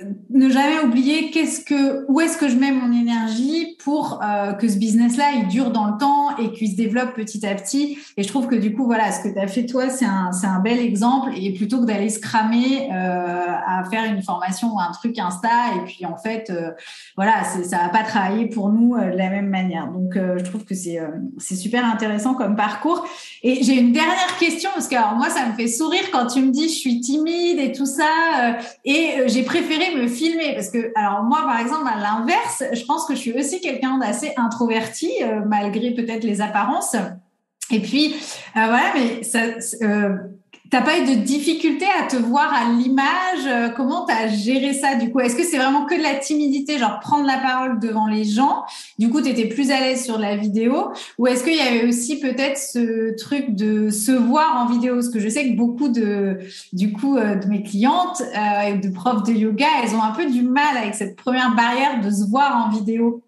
ne jamais oublier qu'est-ce que où est-ce que je mets mon énergie pour euh, que ce business là il dure dans le temps et qu'il se développe petit à petit. Et je trouve que du coup voilà ce que tu as fait toi c'est un c'est un bel exemple. Et plutôt que d'aller se cramer euh, à faire une formation ou un truc insta et puis en fait euh, voilà ça va pas travailler pour nous de la même manière. Donc je trouve que c'est c'est super intéressant comme parcours. Et j'ai une dernière question parce que moi ça me fait sourire quand tu me dis je suis timide et tout ça et j'ai préféré me filmer parce que, alors moi, par exemple, à l'inverse, je pense que je suis aussi quelqu'un d'assez introverti, euh, malgré peut-être les apparences. Et puis, euh, voilà, mais ça, euh, T'as pas eu de difficulté à te voir à l'image euh, Comment tu as géré ça du coup? Est-ce que c'est vraiment que de la timidité, genre prendre la parole devant les gens Du coup, tu étais plus à l'aise sur la vidéo? Ou est-ce qu'il y avait aussi peut-être ce truc de se voir en vidéo? Parce que je sais que beaucoup de, du coup, euh, de mes clientes euh, et de profs de yoga, elles ont un peu du mal avec cette première barrière de se voir en vidéo.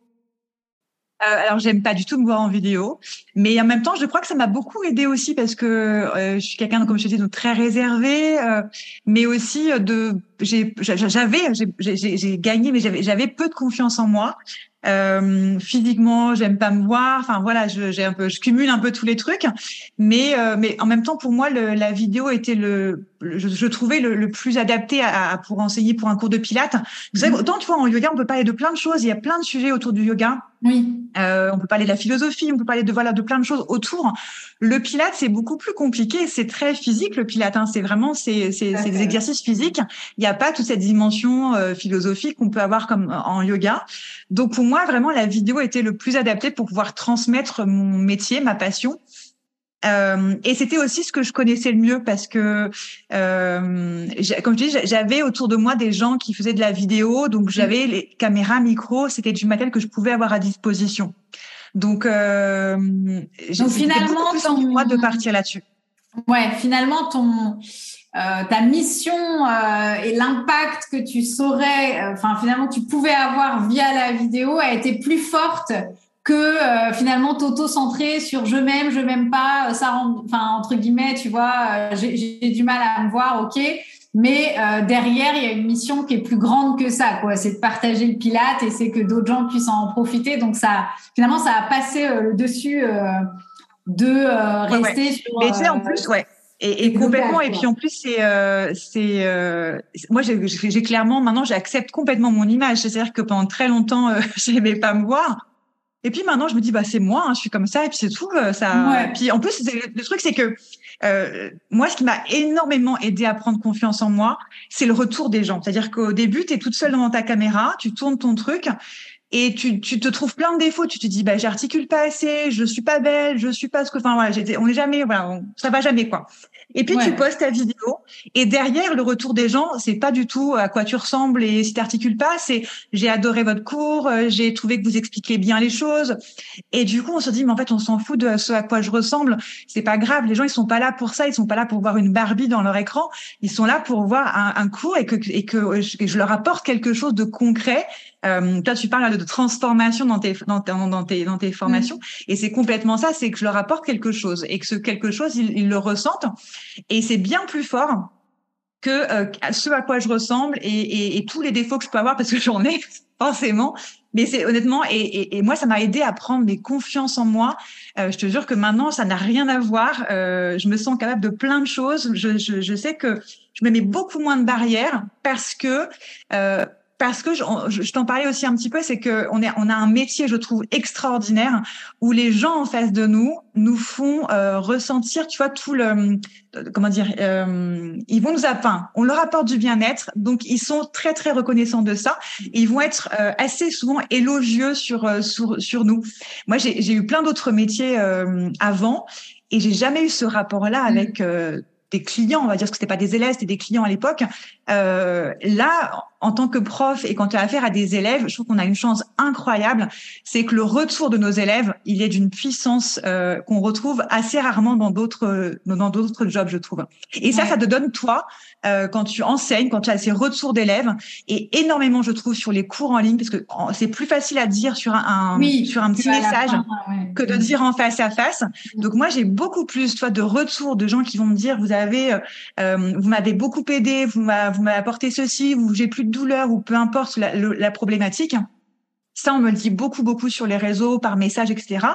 Euh, alors, j'aime pas du tout me voir en vidéo, mais en même temps, je crois que ça m'a beaucoup aidé aussi parce que euh, je suis quelqu'un, comme je disais, de très réservé, euh, mais aussi de, j'ai, j'avais, j'ai gagné, mais j'avais, j'avais peu de confiance en moi. Euh, physiquement, j'aime pas me voir. Enfin voilà, j'ai un peu, je cumule un peu tous les trucs. Mais euh, mais en même temps, pour moi, le, la vidéo était le, je, je, trouvais le, le plus adapté à, à, pour enseigner pour un cours de pilates. Vous savez, autant tu vois en yoga, on peut parler de plein de choses. Il y a plein de sujets autour du yoga. Oui. Euh, on peut parler de la philosophie, on peut parler de voilà de plein de choses autour. Le pilate, c'est beaucoup plus compliqué. C'est très physique le pilate. Hein. C'est vraiment c'est des exercices physiques. Il n'y a pas toute cette dimension euh, philosophique qu'on peut avoir comme en yoga. Donc pour moi, vraiment, la vidéo était le plus adapté pour pouvoir transmettre mon métier, ma passion. Euh, et c'était aussi ce que je connaissais le mieux parce que, euh, comme je dis, j'avais autour de moi des gens qui faisaient de la vidéo, donc j'avais les caméras, micros, c'était du matériel que je pouvais avoir à disposition. Donc, euh, donc finalement, ton... moi de partir là-dessus. Ouais, finalement, ton euh, ta mission euh, et l'impact que tu saurais, euh, enfin finalement tu pouvais avoir via la vidéo a été plus forte que finalement t'auto-centrer sur je m'aime, je m'aime pas, ça rend, enfin entre guillemets, tu vois, j'ai du mal à me voir, ok, mais derrière il y a une mission qui est plus grande que ça, quoi. C'est de partager le Pilate et c'est que d'autres gens puissent en profiter. Donc ça, finalement, ça a passé le dessus de rester sur. Mais tu sais, en plus, ouais et, et complètement. Et puis en plus, c'est, euh, c'est, euh, moi, j'ai, j'ai clairement maintenant, j'accepte complètement mon image. C'est-à-dire que pendant très longtemps, euh, j'aimais pas me voir. Et puis maintenant, je me dis, bah c'est moi, hein, je suis comme ça, et puis c'est tout. Euh, ça. Et puis en plus, le truc, c'est que euh, moi, ce qui m'a énormément aidé à prendre confiance en moi, c'est le retour des gens. C'est-à-dire qu'au début, tu es toute seule devant ta caméra, tu tournes ton truc, et tu, tu te trouves plein de défauts. Tu te dis, bah, j'articule pas assez, je suis pas belle, je suis pas ce que, enfin, voilà, j'étais, on est jamais, voilà, ça va jamais, quoi. Et puis, tu postes ta vidéo. Et derrière, le retour des gens, c'est pas du tout à quoi tu ressembles et si t'articules pas, c'est, j'ai adoré votre cours, euh, j'ai trouvé que vous expliquez bien les choses. Et du coup, on se dit, mais en fait, on s'en fout de ce à quoi je ressemble. C'est pas grave. Les gens, ils sont pas là pour ça. Ils sont pas là pour voir une Barbie dans leur écran. Ils sont là pour voir un, un cours et que, et que je leur apporte quelque chose de concret euh, toi, tu parles de transformation dans tes, dans, dans tes, dans tes formations. Mm. Et c'est complètement ça, c'est que je leur apporte quelque chose et que ce quelque chose, ils, le ressentent. Et c'est bien plus fort que euh, ce à quoi je ressemble et, et, et, tous les défauts que je peux avoir parce que j'en ai forcément. Mais c'est honnêtement, et, et, moi, ça m'a aidé à prendre des confiance en moi. Euh, je te jure que maintenant, ça n'a rien à voir. Euh, je me sens capable de plein de choses. Je, je, je sais que je me mets beaucoup moins de barrières parce que parce que je, je t'en parlais aussi un petit peu, c'est que on, est, on a un métier, je trouve, extraordinaire où les gens en face de nous nous font euh, ressentir, tu vois, tout le, euh, comment dire, euh, ils vont nous appeindre, on leur apporte du bien-être, donc ils sont très très reconnaissants de ça. Ils vont être euh, assez souvent élogieux sur sur, sur nous. Moi, j'ai eu plein d'autres métiers avant et j'ai jamais eu ce rapport-là avec des clients, on va dire, parce que c'était pas des élèves, c'était des clients à l'époque. Euh, là, en tant que prof et quand tu as affaire à des élèves, je trouve qu'on a une chance incroyable, c'est que le retour de nos élèves, il est d'une puissance euh, qu'on retrouve assez rarement dans d'autres dans d'autres jobs, je trouve. Et ça, ça te donne toi euh, quand tu enseignes, quand tu as ces retours d'élèves, et énormément, je trouve, sur les cours en ligne, parce que c'est plus facile à dire sur un, sur un petit message que de dire en face à face. Donc moi, j'ai beaucoup plus, toi, de retours de gens qui vont me dire, vous avez, euh, vous m'avez beaucoup aidé, vous m'avez apporté ceci, ou j'ai plus de douleur, ou peu importe la, la problématique. Ça, on me le dit beaucoup, beaucoup sur les réseaux, par message, etc.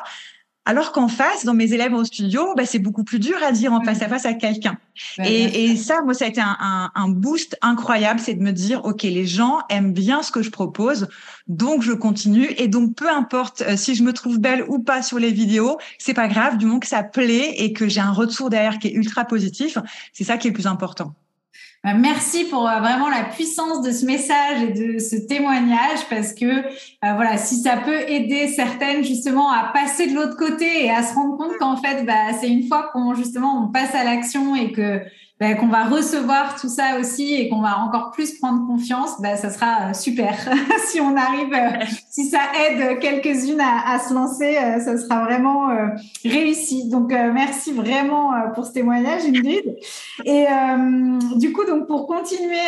Alors qu'en face, dans mes élèves au studio, bah, c'est beaucoup plus dur à dire en face à face à quelqu'un. et, ça, moi, ça a été un, un boost incroyable, c'est de me dire, OK, les gens aiment bien ce que je propose, donc je continue. Et donc, peu importe euh, si je me trouve belle ou pas sur les vidéos, c'est pas grave, du moment que ça plaît et que j'ai un retour derrière qui est ultra positif, c'est ça qui est le plus important. Bah, merci pour euh, vraiment la puissance de ce message et de ce témoignage parce que euh, voilà, si ça peut aider certaines justement à passer de l'autre côté et à se rendre compte qu'en fait, bah, c'est une fois qu'on justement on passe à l'action et que ben, qu'on va recevoir tout ça aussi et qu'on va encore plus prendre confiance, ben, ça sera euh, super. si on arrive, euh, si ça aide quelques-unes à, à, se lancer, euh, ça sera vraiment réussi. Donc, merci vraiment pour ce témoignage, Ingrid. Et du coup, donc pour continuer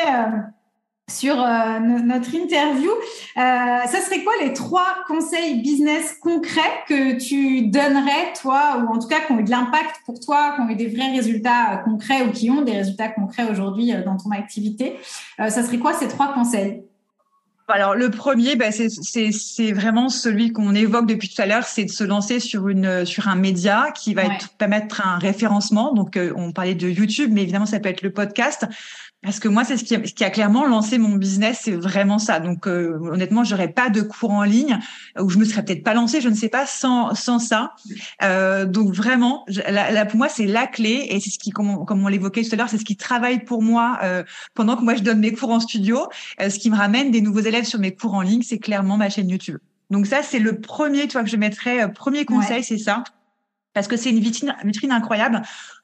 sur euh, notre interview. Euh, ça serait quoi les trois conseils business concrets que tu donnerais, toi, ou en tout cas qui ont eu de l'impact pour toi, qui ont eu des vrais résultats euh, concrets ou qui ont des résultats concrets aujourd'hui dans ton activité? Ça serait quoi ces trois conseils? Alors le premier, bah, c'est vraiment celui qu'on évoque depuis tout à l'heure, c'est de se lancer sur une sur un média qui va être, permettre un référencement. Donc on parlait de YouTube, mais évidemment ça peut être le podcast. Parce que moi, c'est ce qui, a, ce qui a clairement lancé mon business, c'est vraiment ça. Donc, euh, honnêtement, j'aurais pas de cours en ligne ou je me serais peut-être pas lancée, je ne sais pas, sans sans ça. Euh, donc vraiment, là, pour moi, c'est la clé et c'est ce qui, comme on, l'évoquait tout à l'heure, c'est ce qui travaille pour moi euh, pendant que moi je donne mes cours en studio. Euh, ce qui me ramène des nouveaux élèves sur mes cours en ligne, c'est clairement ma chaîne YouTube. Donc ça, c'est le premier, tu vois, que je mettrais. Euh, premier conseil, c'est ça parce que c'est une vitrine, vitrine incroyable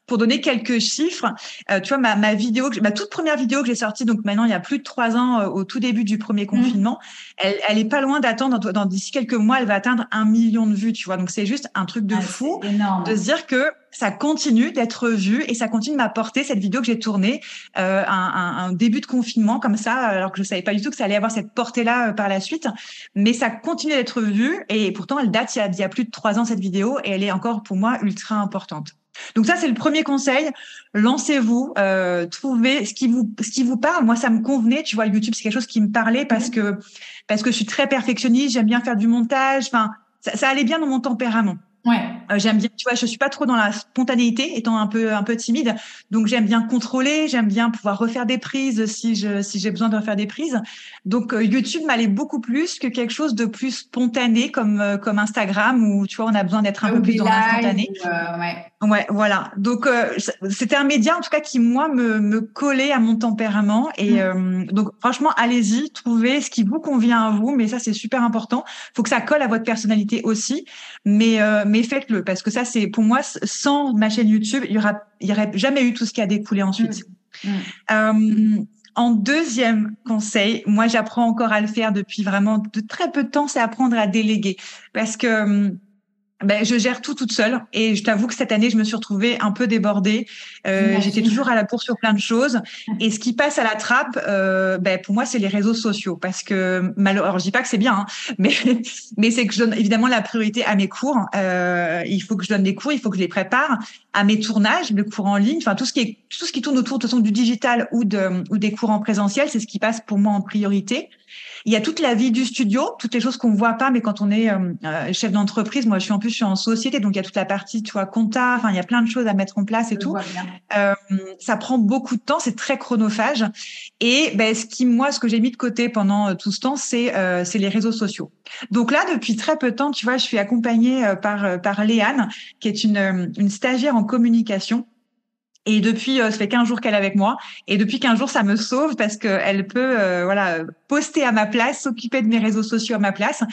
pour donner quelques chiffres, euh, tu vois, ma, ma vidéo, ma toute première vidéo que j'ai sortie, donc maintenant il y a plus de trois ans, euh, au tout début du premier mmh. confinement, elle, elle est pas loin d'attendre, dans, d'ici quelques mois, elle va atteindre un million de vues, tu vois. Donc c'est juste un truc de ah, fou de se dire que ça continue d'être vu et ça continue de m'apporter cette vidéo que j'ai tournée euh, un, un, début de confinement comme ça, alors que je savais pas du tout que ça allait avoir cette portée-là euh, par la suite. Mais ça continue d'être vu et pourtant elle date il y, a, il y a plus de trois ans cette vidéo et elle est encore pour moi ultra importante. Donc ça, c'est le premier conseil. Lancez-vous, euh, trouvez ce qui vous ce qui vous parle. Moi, ça me convenait. Tu vois, YouTube, c'est quelque chose qui me parlait parce que parce que je suis très perfectionniste. J'aime bien faire du montage. Enfin, ça, ça allait bien dans mon tempérament. Ouais. Euh, j'aime bien, tu vois, je suis pas trop dans la spontanéité, étant un peu un peu timide. Donc j'aime bien contrôler, j'aime bien pouvoir refaire des prises si je si j'ai besoin de refaire des prises. Donc euh, YouTube m'allait beaucoup plus que quelque chose de plus spontané comme euh, comme Instagram où tu vois on a besoin d'être un peu plus dans l'instantané. ouais. Ouais, voilà. Donc c'était un média en tout cas qui moi me me collait à mon tempérament et mm. donc franchement allez-y, trouvez ce qui vous convient à vous, mais ça c'est super important. Faut que ça colle à votre personnalité aussi, mais mais faites-le parce que ça, c'est pour moi, sans ma chaîne YouTube, il y aura, il y aurait jamais eu tout ce qui a découlé ensuite. Mmh. Mmh. Euh, en deuxième conseil, moi, j'apprends encore à le faire depuis vraiment de très peu de temps, c'est apprendre à déléguer parce que ben, je gère tout toute seule et je t'avoue que cette année je me suis retrouvée un peu débordée. Euh, J'étais toujours à la course sur plein de choses et ce qui passe à la trappe, euh, ben, pour moi c'est les réseaux sociaux parce que malheureusement, je dis pas que c'est bien, hein, mais mais c'est que je donne évidemment la priorité à mes cours. Euh, il faut que je donne des cours, il faut que je les prépare à mes tournages, le cours en ligne, enfin tout ce qui est tout ce qui tourne autour de toute façon du digital ou de ou des cours en présentiel, c'est ce qui passe pour moi en priorité. Il y a toute la vie du studio, toutes les choses qu'on voit pas, mais quand on est euh, euh, chef d'entreprise, moi je suis en plus je suis en société, donc il y a toute la partie tu vois compta, enfin il y a plein de choses à mettre en place et tout. Euh, ça prend beaucoup de temps, c'est très chronophage. Et ben ce qui moi ce que j'ai mis de côté pendant tout ce temps, c'est c'est les réseaux sociaux. Donc là depuis très peu de temps, tu vois, je suis accompagnée par par Léane, qui est une une stagiaire en communication Et depuis, euh, ça fait 15 jours qu'elle est avec moi. Et depuis 15 jours, ça me sauve parce qu'elle peut euh, voilà poster à ma place, s'occuper de mes réseaux sociaux à ma place.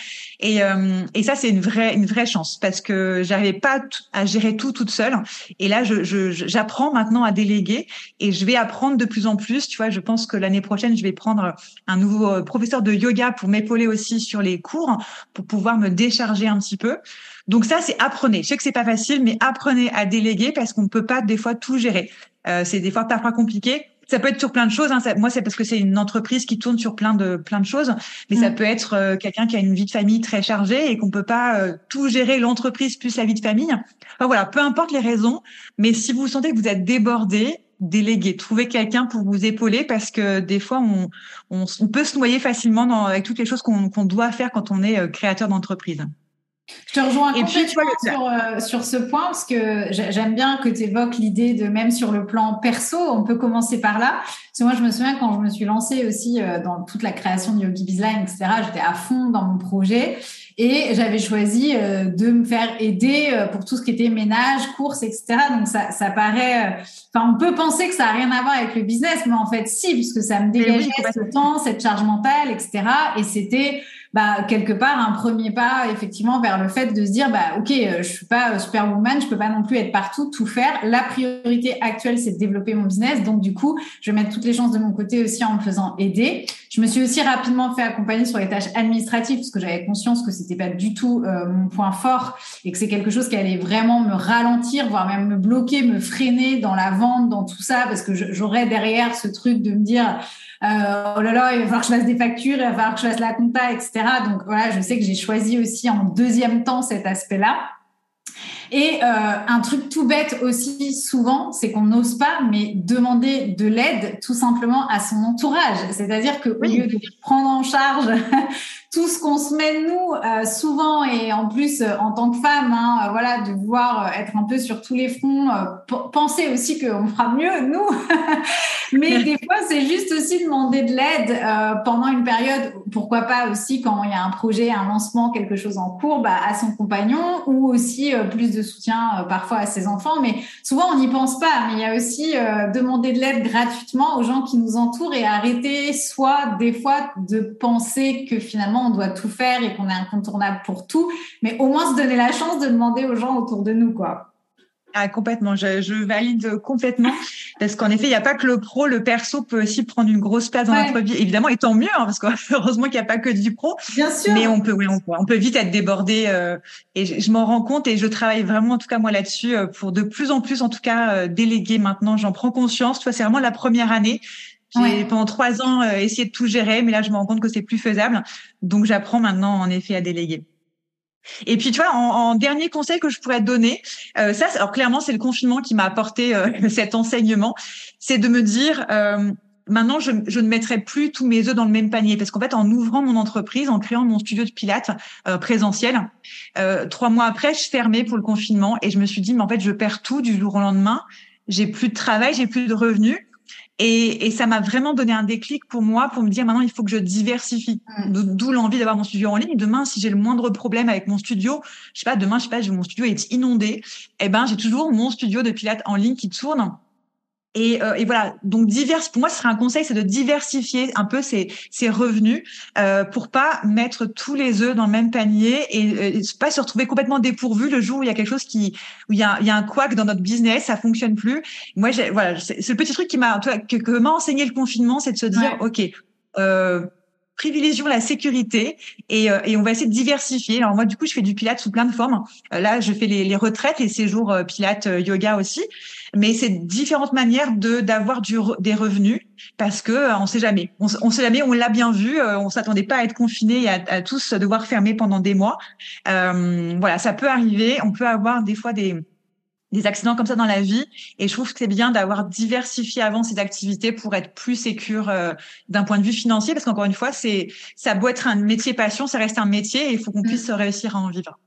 Et, euh, et ça, c'est une vraie une vraie chance parce que j'arrivais pas à gérer tout toute seule. Et là, je, je, j'apprends maintenant à déléguer et je vais apprendre de plus en plus. Tu vois, je pense que l'année prochaine, je vais prendre un nouveau professeur de yoga pour m'épauler aussi sur les cours, pour pouvoir me décharger un petit peu. Donc ça, c'est apprenez. Je sais que c'est pas facile, mais apprenez à déléguer parce qu'on ne peut pas des fois tout gérer. Euh, c'est des fois parfois compliqué. Ça peut être sur plein de choses. Hein. moi, c'est parce que c'est une entreprise qui tourne sur plein de plein de choses, mais ça mm. peut être euh, quelqu'un qui a une vie de famille très chargée et qu'on peut pas euh, tout gérer l'entreprise plus la vie de famille. Enfin voilà, peu importe les raisons, mais si vous sentez que vous êtes débordé, déléguer, trouver quelqu'un pour vous épauler parce que des fois on, on, peut se noyer facilement dans, avec toutes les choses qu'on doit faire quand on est créateur d'entreprise. Je te rejoins et complètement sur, euh, sur ce point parce que j'aime bien que tu évoques l'idée de même sur le plan perso, on peut commencer par là. Parce que moi, je me souviens quand je me suis lancée aussi euh, dans toute la création de Yogi Bizline, etc., j'étais à fond dans mon projet et j'avais choisi euh, de me faire aider pour tout ce qui était ménage, courses, etc. Donc ça, ça paraît, enfin, on peut penser que ça a rien à voir avec le business, mais en fait, si, puisque ça me dégageait ce temps, cette charge mentale, etc. Et c'était bah, quelque part un premier pas effectivement vers le fait de se dire bah ok euh, je suis pas euh, superwoman je peux pas non plus être partout tout faire. La priorité actuelle c'est de développer mon business. Donc du coup je vais mettre toutes les chances de mon côté aussi en me faisant aider. Je me suis aussi rapidement fait accompagner sur les tâches administratives parce que j'avais conscience que c'était pas du tout euh, mon point fort et que c'est quelque chose qui allait vraiment me ralentir voire même me bloquer me freiner dans la vente dans tout ça parce que j'aurais derrière ce truc de me dire euh, oh là là, il va falloir que je fasse des factures, il va falloir que je fasse la compta, etc. Donc voilà, je sais que j'ai choisi aussi en deuxième temps cet aspect-là. Et euh, un truc tout bête aussi souvent, c'est qu'on n'ose pas, mais demander de l'aide tout simplement à son entourage. C'est-à-dire que au lieu de prendre en charge tout ce qu'on se met nous euh, souvent et en plus euh, en tant que femme, hein, voilà, de voir être un peu sur tous les fronts, penser aussi qu'on fera mieux nous. mais des fois, c'est juste aussi demander de l'aide pendant une période. Pourquoi pas aussi quand il y a un projet, un lancement, quelque chose en cours, bah, à son compagnon ou aussi plus de soutien euh, parfois à ses enfants, mais souvent on n'y pense pas. Mais il y a aussi euh, demander de l'aide gratuitement aux gens qui nous entourent et arrêter soit des fois de penser que finalement on doit tout faire et qu'on est incontournable pour tout, mais au moins se donner la chance de demander aux gens autour de nous, quoi. Ah, complètement, je, je, valide complètement. Parce qu'en effet, il n'y a pas que le pro, le perso peut aussi prendre une grosse place dans notre vie. Évidemment, et tant mieux, hein, parce que heureusement qu'il n'y a pas que du pro. Bien sûr. Mais on peut, oui, on peut, on peut vite être débordé. Euh, et je, m'en rends compte et je travaille vraiment, en tout cas moi là-dessus, euh, pour de plus en plus, en tout cas, euh, déléguer maintenant. J'en prends conscience. Toi, c'est vraiment la première année. J'ai pendant trois ans essayé de tout gérer, mais là, je me rends compte que c'est plus faisable. Donc, j'apprends maintenant, en effet, à déléguer. Et puis, tu vois, en, dernier conseil que je pourrais te donner, euh, ça, alors clairement, c'est le confinement qui m'a apporté euh, cet enseignement, c'est de me dire, euh, maintenant, je, ne mettrai plus tous mes œufs dans le même panier, parce qu'en fait, en ouvrant mon entreprise, en créant mon studio de pilates présentiel, trois mois après, je fermais pour le confinement, et je me suis dit, mais en fait, je perds tout du jour au lendemain. J'ai plus de travail, j'ai plus de revenus. Et, et, ça m'a vraiment donné un déclic pour moi, pour me dire maintenant il faut que je diversifie. Mm. D'où l'envie d'avoir mon studio en ligne. Demain, si j'ai le moindre problème avec mon studio, je sais pas, demain, je sais pas, mon studio est inondé, eh ben j'ai toujours mon studio de pilates en ligne qui tourne et, euh, et, voilà, donc divers. Pour moi, ce serait un conseil, c'est de diversifier un peu ses, ses revenus euh, pour pas mettre tous les œufs dans le même panier et, pas se retrouver complètement dépourvu le jour où il y a quelque chose qui, où il y a, il y a un couac dans notre business, ça fonctionne plus. Moi, voilà, c'est le petit truc qui m'a, que, que m'a enseigné le confinement, c'est de se dire, ok. Euh, privilégions la sécurité et, euh, et, on va essayer de diversifier. Alors moi, du coup, je fais du pilates sous plein de formes. Euh, là, je fais les, les retraites, les séjours euh, pilates, yoga aussi. Mais c'est différentes manières de d'avoir des revenus parce que on sait jamais. On, on sait jamais. On l'a bien vu. on s'attendait pas à être confiné et à, tous devoir fermer pendant des mois. voilà, ça peut arriver. On peut avoir des fois des des accidents comme ça dans la vie. Et je trouve que c'est bien d'avoir diversifié avant ces activités pour être plus sécure euh, d'un point de vue financier, parce qu'encore une fois, c'est ça doit être un métier passion, ça reste un métier et il faut qu'on puisse mm. réussir à en vivre.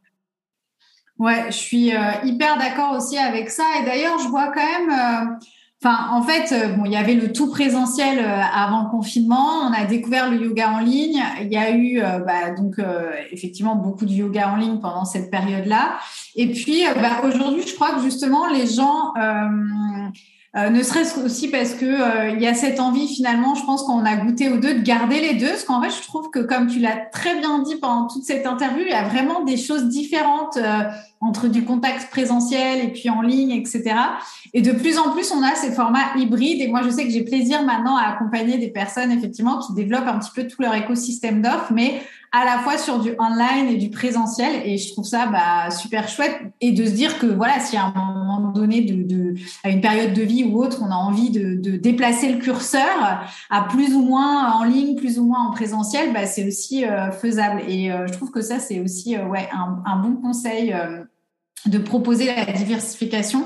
Ouais, je suis euh, hyper d'accord aussi avec ça. Et d'ailleurs, je vois quand même. Enfin, en fait, euh, bon, il y avait le tout présentiel euh, avant le confinement. On a découvert le yoga en ligne. Il y a eu, euh, bah, donc, effectivement, beaucoup de yoga en ligne pendant cette période-là. Et puis, bah, aujourd'hui, je crois que justement, les gens Euh, ne serait-ce aussi parce que euh, il y a cette envie finalement, je pense qu'on a goûté aux deux de garder les deux, parce qu'en fait, je trouve que comme tu l'as très bien dit pendant toute cette interview, il y a vraiment des choses différentes euh, entre du contact présentiel et puis en ligne, etc. Et de plus en plus, on a ces formats hybrides. Et moi, je sais que j'ai plaisir maintenant à accompagner des personnes effectivement qui développent un petit peu tout leur écosystème d'offres, mais à la fois sur du online et du présentiel. Et je trouve ça bah, super chouette. Et de se dire que voilà, si à un moment donné, de, de, à une période de vie ou autre, on a envie de, de, déplacer le curseur à plus ou moins en ligne, plus ou moins en présentiel, bah, c'est aussi euh, faisable. Et euh, je trouve que ça, c'est aussi euh, ouais, un, un, bon conseil de proposer la diversification.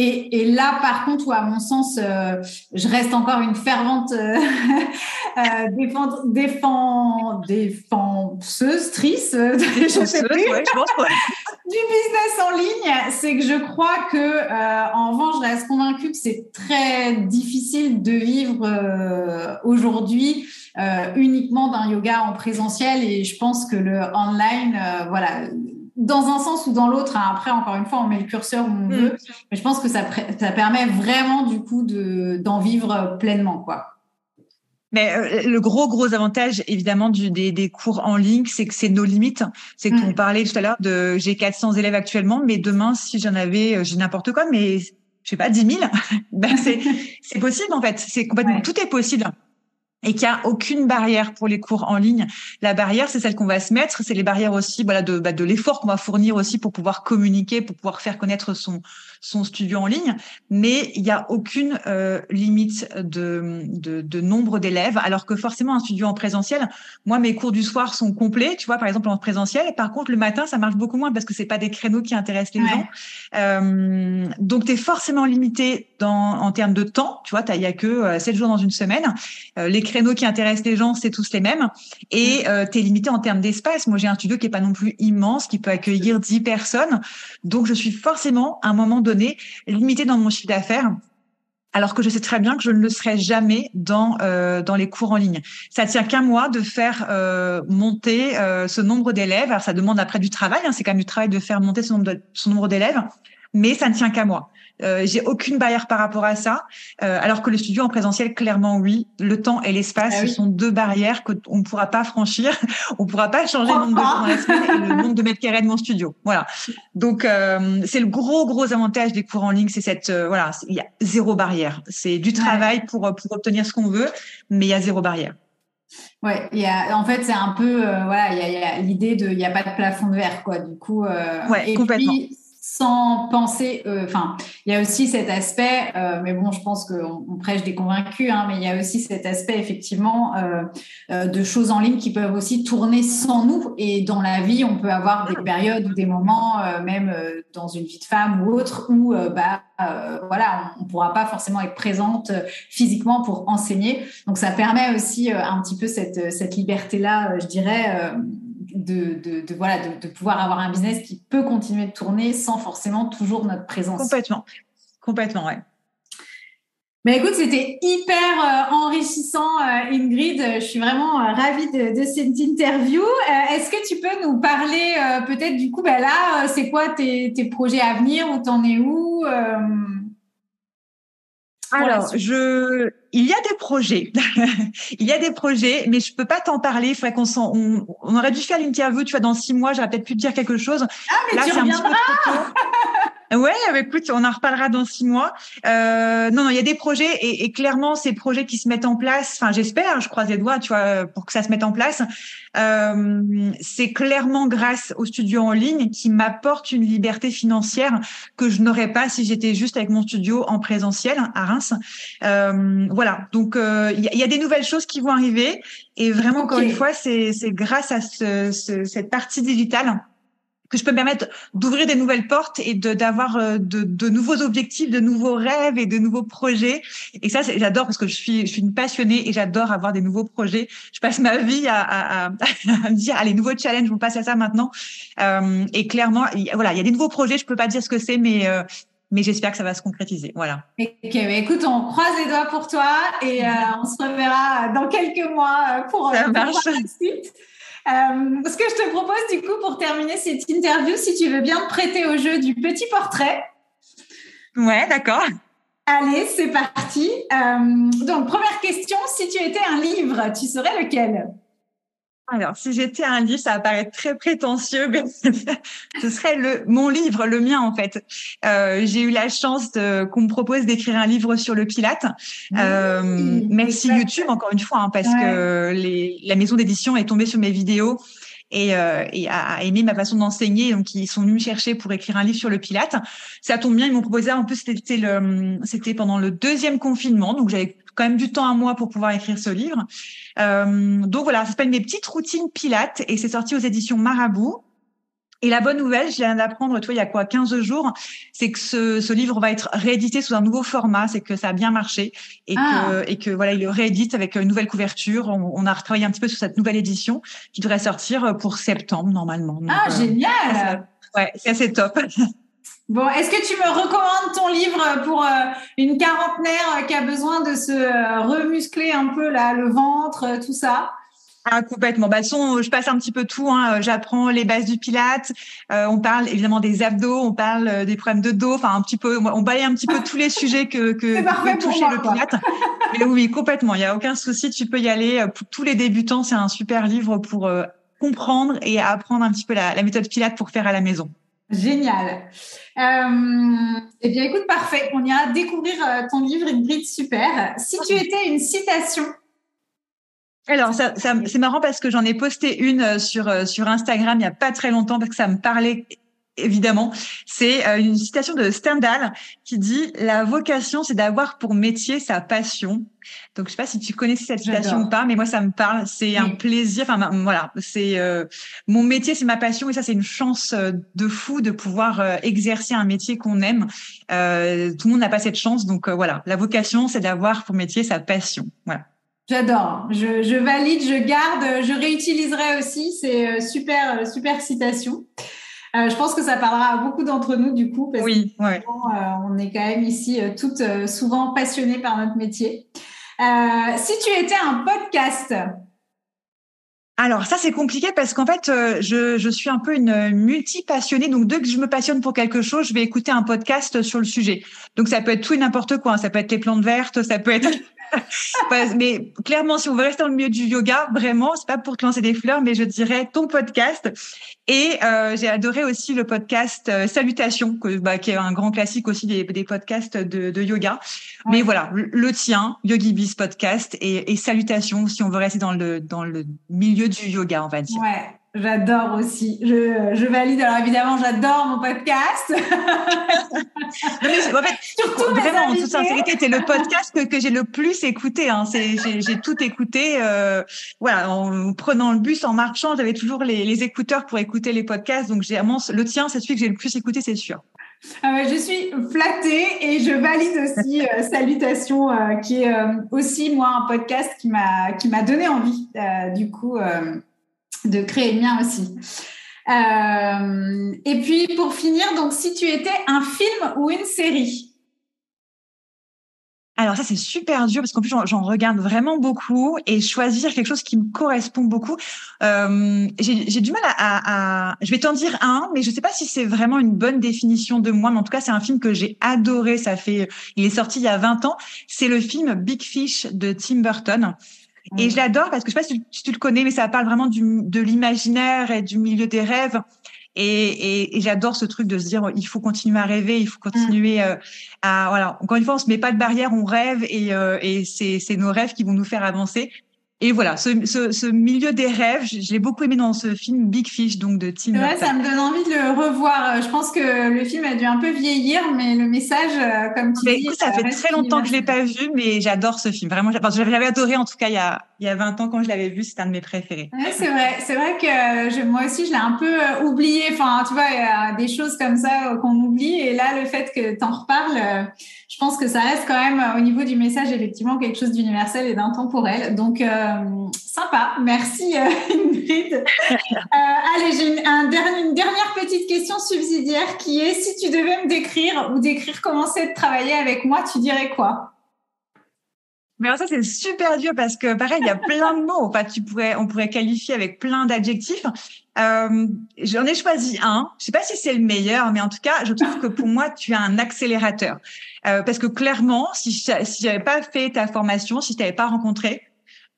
Et, et, là, par contre, où à mon sens, euh, je reste encore une fervente euh, euh, défend, défend, défenseuse, trice, je sais plus, ouais, je pense, ouais. du business en ligne, c'est que je crois que, en revanche, je reste convaincue que c'est très difficile de vivre aujourd'hui uniquement d'un yoga en présentiel. Et je pense que le online, voilà dans un sens ou dans l'autre. Hein. Après, encore une fois, on met le curseur où on mm. veut, mais je pense que ça, ça permet vraiment du coup de, d'en vivre pleinement, quoi. Mais euh, le gros gros avantage évidemment du, des, des cours en ligne, c'est que c'est nos limites. C'est qu'on mm. parlait tout à l'heure de j'ai 400 élèves actuellement, mais demain si j'en avais, euh, j'ai n'importe quoi, mais je sais pas 10 000, ben c'est c'est possible en fait. C'est complètement tout est possible et qu'il n'y a aucune barrière pour les cours en ligne. La barrière, c'est celle qu'on va se mettre, c'est les barrières aussi, voilà, de, bah, de l'effort qu'on va fournir aussi pour pouvoir communiquer, pour pouvoir faire connaître son son studio en ligne. Mais il n'y a aucune euh, limite de, de, de nombre d'élèves, alors que forcément un studio en présentiel, moi mes cours du soir sont complets, tu vois, par exemple en présentiel. Par contre, le matin, ça marche beaucoup moins parce que c'est pas des créneaux qui intéressent les gens. Euh, donc tu es forcément limité dans en termes de temps, tu vois, il y a que 7 euh, jours dans une semaine. Euh, les créneaux qui intéressent les gens, c'est tous les mêmes. Et mm. euh, tu es limité en termes d'espace. Moi, j'ai un studio qui est pas non plus immense, qui peut accueillir 10 personnes. Donc, je suis forcément, à un moment donné, limité dans mon chiffre d'affaires alors que je sais très bien que je ne le serai jamais dans euh, les cours en ligne. Ça tient qu'à moi de faire euh, monter euh, ce nombre d'élèves. Alors ça demande après du travail, hein, c'est quand même du travail de faire monter ce ce nombre d'élèves, mais ça ne tient qu'à moi. Euh, j'ai aucune barrière par rapport à ça. Euh, alors que le studio en présentiel, clairement oui. Le temps et l'espace, ah ce sont deux barrières qu'on ne pourra pas franchir. On ne pourra pas changer le nombre de jours dans la semaine et le nombre de mètres carrés de mon studio. Voilà. Donc euh, c'est le gros gros avantage des cours en ligne, c'est cette voilà, il y a zéro barrière. C'est du travail pour pour obtenir ce qu'on veut, mais il y a zéro barrière. Ouais, il y a, en fait, c'est un peu, voilà, il y a, a l'idée de, il n'y a pas de plafond de verre, quoi. Du coup, ouais, complètement sans penser. Euh, enfin, il y a aussi cet aspect, euh, mais bon, je pense qu'on on prêche des convaincus, hein, mais il y a aussi cet aspect effectivement euh, de choses en ligne qui peuvent aussi tourner sans nous. Et dans la vie, on peut avoir des périodes ou des moments, même dans une vie de femme ou autre, où bah voilà, on ne pourra pas forcément être présente physiquement pour enseigner. Donc ça permet aussi un petit peu cette, cette liberté-là, je dirais de, de, voilà, de, pouvoir avoir un business qui peut continuer de tourner sans forcément toujours notre présence. Complètement, complètement, ouais. Mais écoute, c'était hyper euh, enrichissant, euh, Ingrid. Je suis vraiment euh, ravie de, cette interview. Est-ce que tu peux nous parler peut-être du coup, ben là, c'est quoi tes, tes, projets à venir? Où t'en es où alors, je, il y a des projets, il y a des projets, mais je peux pas t'en parler. Il faudrait qu'on on, on, aurait dû faire l'interview, tu vois, dans six mois, j'aurais peut-être pu te dire quelque chose. Ah, mais Là, tu reviendras. Ouais, écoute, on en reparlera dans six mois. Euh, non, non, il y a des projets et, et, clairement ces projets qui se mettent en place. Enfin, j'espère, je croise les doigts, tu vois, pour que ça se mette en place. Euh, c'est clairement grâce au studio en ligne qui m'apporte une liberté financière que je n'aurais pas si j'étais juste avec mon studio en présentiel à Reims. Euh, voilà, donc euh, il y, y, a des nouvelles choses qui vont arriver et vraiment encore une fois, c'est grâce à ce, ce, cette partie digitale que je peux me permettre d'ouvrir des nouvelles portes et de d'avoir euh, de, de, nouveaux objectifs, de nouveaux rêves et de nouveaux projets. Et ça, j'adore parce que je suis je suis une passionnée et j'adore avoir des nouveaux projets. Je passe ma vie à, à, à, me dire allez nouveaux challenges, on passe à ça maintenant. Euh, et clairement, voilà, il y a des nouveaux projets. Je peux pas dire ce que c'est, mais euh, mais j'espère que ça va se concrétiser. Voilà. Ok, bah, écoute, on croise les doigts pour toi et euh, on se reverra dans quelques mois pour, ça marche. la suite. Euh, ce que je te propose du coup pour terminer cette interview, si tu veux bien te prêter au jeu du petit portrait. Ouais, d'accord. Allez, c'est parti. Euh, donc, première question, si tu étais un livre, tu serais lequel? Alors, si j'étais un livre, ça va paraître très prétentieux, mais ce serait le mon livre, le mien en fait. Euh, j'ai eu la chance qu'on me propose d'écrire un livre sur le Pilate. Euh, merci YouTube encore une fois, hein, parce que les, la maison d'édition est tombée sur mes vidéos et, euh, et a, aimé ma façon d'enseigner. Donc, ils sont venus me chercher pour écrire un livre sur le Pilate. Ça tombe bien, ils m'ont proposé. En plus, c'était le, c'était pendant le deuxième confinement, donc j'avais quand même du temps à moi pour pouvoir écrire ce livre. Euh, donc voilà, ça s'appelle mes petites routines Pilates et c'est sorti aux éditions Marabout. Et la bonne nouvelle, je viens d'apprendre, toi, il y a quoi, 15 jours, c'est que ce, ce, livre va être réédité sous un nouveau format, c'est que ça a bien marché et ah. que et que voilà, il le réédite avec une nouvelle couverture. On, on, a retravaillé un petit peu sur cette nouvelle édition qui devrait sortir pour septembre normalement. ah euh, génial. Ouais, c'est top. Bon, est-ce que tu me recommandes ton livre pour euh, une quarantenaire qui a besoin de se euh, remuscler un peu là, le ventre, tout ça? Ah, complètement. Bah, son, je passe un petit peu tout. Hein. J'apprends les bases du Pilate. Euh, on parle évidemment des abdos. On parle euh, des problèmes de dos. Enfin, un petit peu. On balaye un petit peu tous les sujets que que peut toucher le Pilate. Mais oui, complètement. Il y a aucun souci. Tu peux y aller. Pour tous les débutants, c'est un super livre pour euh, comprendre et apprendre un petit peu la, la, méthode Pilate pour faire à la maison. Génial. Euh, eh bien, écoute, parfait. On ira découvrir ton livre, Ingrid. Super. Si tu étais une citation alors, ça, ça c'est marrant parce que j'en ai posté une euh, sur euh, sur Instagram il y a pas très longtemps parce que ça me parlait évidemment. C'est euh, une citation de Stendhal qui dit la vocation, c'est d'avoir pour métier sa passion. Donc, je sais pas si tu connais cette citation ou pas, mais moi, ça me parle. C'est un plaisir. Enfin, voilà, c'est mon métier, c'est ma passion, et ça, c'est une chance de fou de pouvoir exercer un métier qu'on aime. Euh, tout le monde n'a pas cette chance, donc voilà. La vocation, c'est d'avoir pour métier sa passion. Voilà. J'adore. Je, je, valide, je garde, je réutiliserai aussi. C'est euh, super, euh, super citation. Euh, je pense que ça parlera à beaucoup d'entre nous du coup, parce oui, ouais. on est quand même ici toutes souvent passionnées par notre métier. si tu étais un podcast, alors ça c'est compliqué parce qu'en fait je, je, suis un peu une multi-passionnée donc dès que je me passionne pour quelque chose je vais écouter un podcast sur le sujet donc ça peut être tout et n'importe quoi hein. ça peut être les plantes vertes ça peut être mais clairement, si on veut rester dans le milieu du yoga, vraiment, c'est pas pour te lancer des fleurs, mais je dirais ton podcast. Et euh, j'ai adoré aussi le podcast euh, Salutations, que, bah, qui est un grand classique aussi des, des podcasts de, de yoga. Mais voilà, le, tien, Yogi Biz podcast et, et Salutations, si on veut rester dans le dans le milieu du yoga, on va dire. Ouais. J'adore aussi. Je, je, valide. Alors évidemment, j'adore mon podcast. non, mais, en fait, vraiment, en toute sincérité, c'est le podcast que, que j'ai le plus écouté. Hein. J'ai tout écouté. Euh, voilà, en prenant le bus, en marchant, j'avais toujours les, les, écouteurs pour écouter les podcasts. Donc, j'ai le tien, c'est celui que j'ai le plus écouté, c'est sûr. Ah je suis flattée et je valide aussi euh, Salutations, euh, qui est euh, aussi moi un podcast qui m'a qui m'a donné envie. du coup de créer le mien aussi. Euh, et puis pour finir, donc si tu étais un film ou une série? Alors ça c'est super dur parce qu'en plus j'en regarde vraiment beaucoup et choisir quelque chose qui me correspond beaucoup. Euh, j'ai du mal à, à, je vais t'en dire un, mais je sais pas si c'est vraiment une bonne définition de moi. Mais en tout cas c'est un film que j'ai adoré. Ça fait, il est sorti il y a 20 ans. C'est le film Big Fish de Tim Burton. Et je l'adore parce que je sais pas si tu, le connais, mais ça parle vraiment du, de l'imaginaire et du milieu des rêves. Et, et, et j'adore ce truc de se dire il faut continuer à rêver, il faut continuer mm. euh, à voilà. Encore une fois, on se met pas de barrière, on rêve et, euh, et c'est nos rêves qui vont nous faire avancer. Et voilà, ce, ce, ce, milieu des rêves, je, l'ai beaucoup aimé dans ce film Big Fish, donc de Tim Ouais, ça me donne envie de le revoir. Je pense que le film a dû un peu vieillir, mais le message, euh, comme tu dis, ça, fait très longtemps que je l'ai pas vu, mais j'adore ce film. Vraiment, j'avais adoré en tout cas il y a il y a 20 ans quand je l'avais vu, c'est un de mes préférés. Ouais, c'est vrai, c'est vrai que je, moi aussi je l'ai un peu euh, oublié. Enfin, tu vois, il y a des choses comme ça qu'on oublie, et là le fait que tu en reparles, euh, je pense que ça reste quand même au niveau du message effectivement quelque chose d'universel et d'intemporel. Donc Sympa, merci euh, Ingrid. Euh, allez, j'ai une, un une dernière petite question subsidiaire qui est si tu devais me décrire ou décrire comment c'est de travailler avec moi, tu dirais quoi? Mais alors ça c'est super dur parce que pareil, il y a plein de mots. Enfin, tu pourrais, on pourrait qualifier avec plein d'adjectifs. Euh, J'en ai choisi un. Je sais pas si c'est le meilleur, mais en tout cas, je trouve que pour moi, tu es un accélérateur. Euh, parce que clairement, si si j'avais pas fait ta formation, si je t'avais pas rencontré,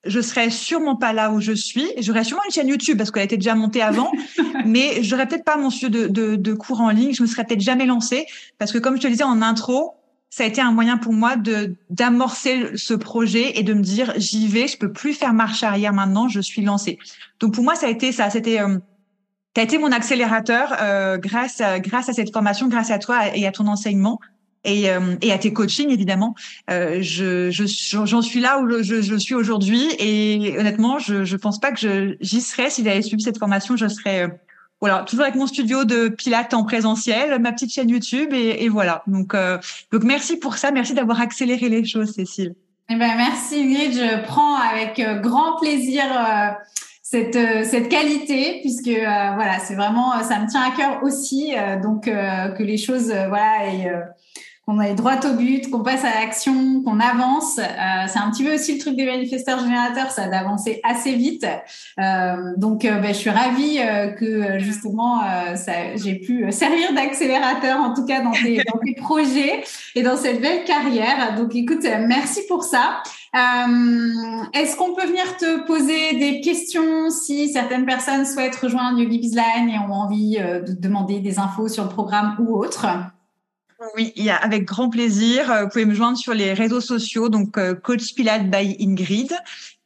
je serais sûrement pas là où je suis. J'aurais sûrement une chaîne YouTube parce qu'elle était déjà montée avant, mais j'aurais peut-être pas mon studio de, de, de cours en ligne. Je me serais peut-être jamais lancée parce que comme je te disais en intro, ça a été un moyen pour moi de d'amorcer ce projet et de me dire j'y vais, je peux plus faire marche arrière maintenant, je suis lancée. Donc pour moi ça a été ça, c'était euh, tu as été mon accélérateur euh, grâce à, grâce à cette formation, grâce à toi et à ton enseignement et, euh, et à tes coachings évidemment. Euh, je j'en suis là où je, je suis aujourd'hui et honnêtement je je pense pas que j'y serais si j'avais suivi cette formation, je serais euh, voilà, toujours avec mon studio de pilates en présentiel, ma petite chaîne YouTube et, et voilà. Donc, euh, donc merci pour ça, merci d'avoir accéléré les choses, Cécile. Eh ben merci Ingrid, je prends avec euh, grand plaisir euh, cette cette qualité puisque voilà, c'est vraiment ça me tient à cœur aussi donc que les choses voilà et qu'on aille droit au but, qu'on passe à l'action, qu'on avance. Euh, c'est un petit peu aussi le truc des manifesteurs générateurs, ça d'avancer assez vite. Euh, donc, euh, ben, je suis ravie que justement, j'ai pu servir d'accélérateur, en tout cas dans tes, dans tes projets et dans cette belle carrière. Donc, écoute, merci pour ça. Est-ce qu'on peut venir te poser des questions si certaines personnes souhaitent rejoindre Yogi Bizline et ont envie de demander des infos sur le programme ou autre? Oui, avec grand plaisir. Euh, vous pouvez me joindre sur les réseaux sociaux, donc euh, Coach Pilate by Ingrid,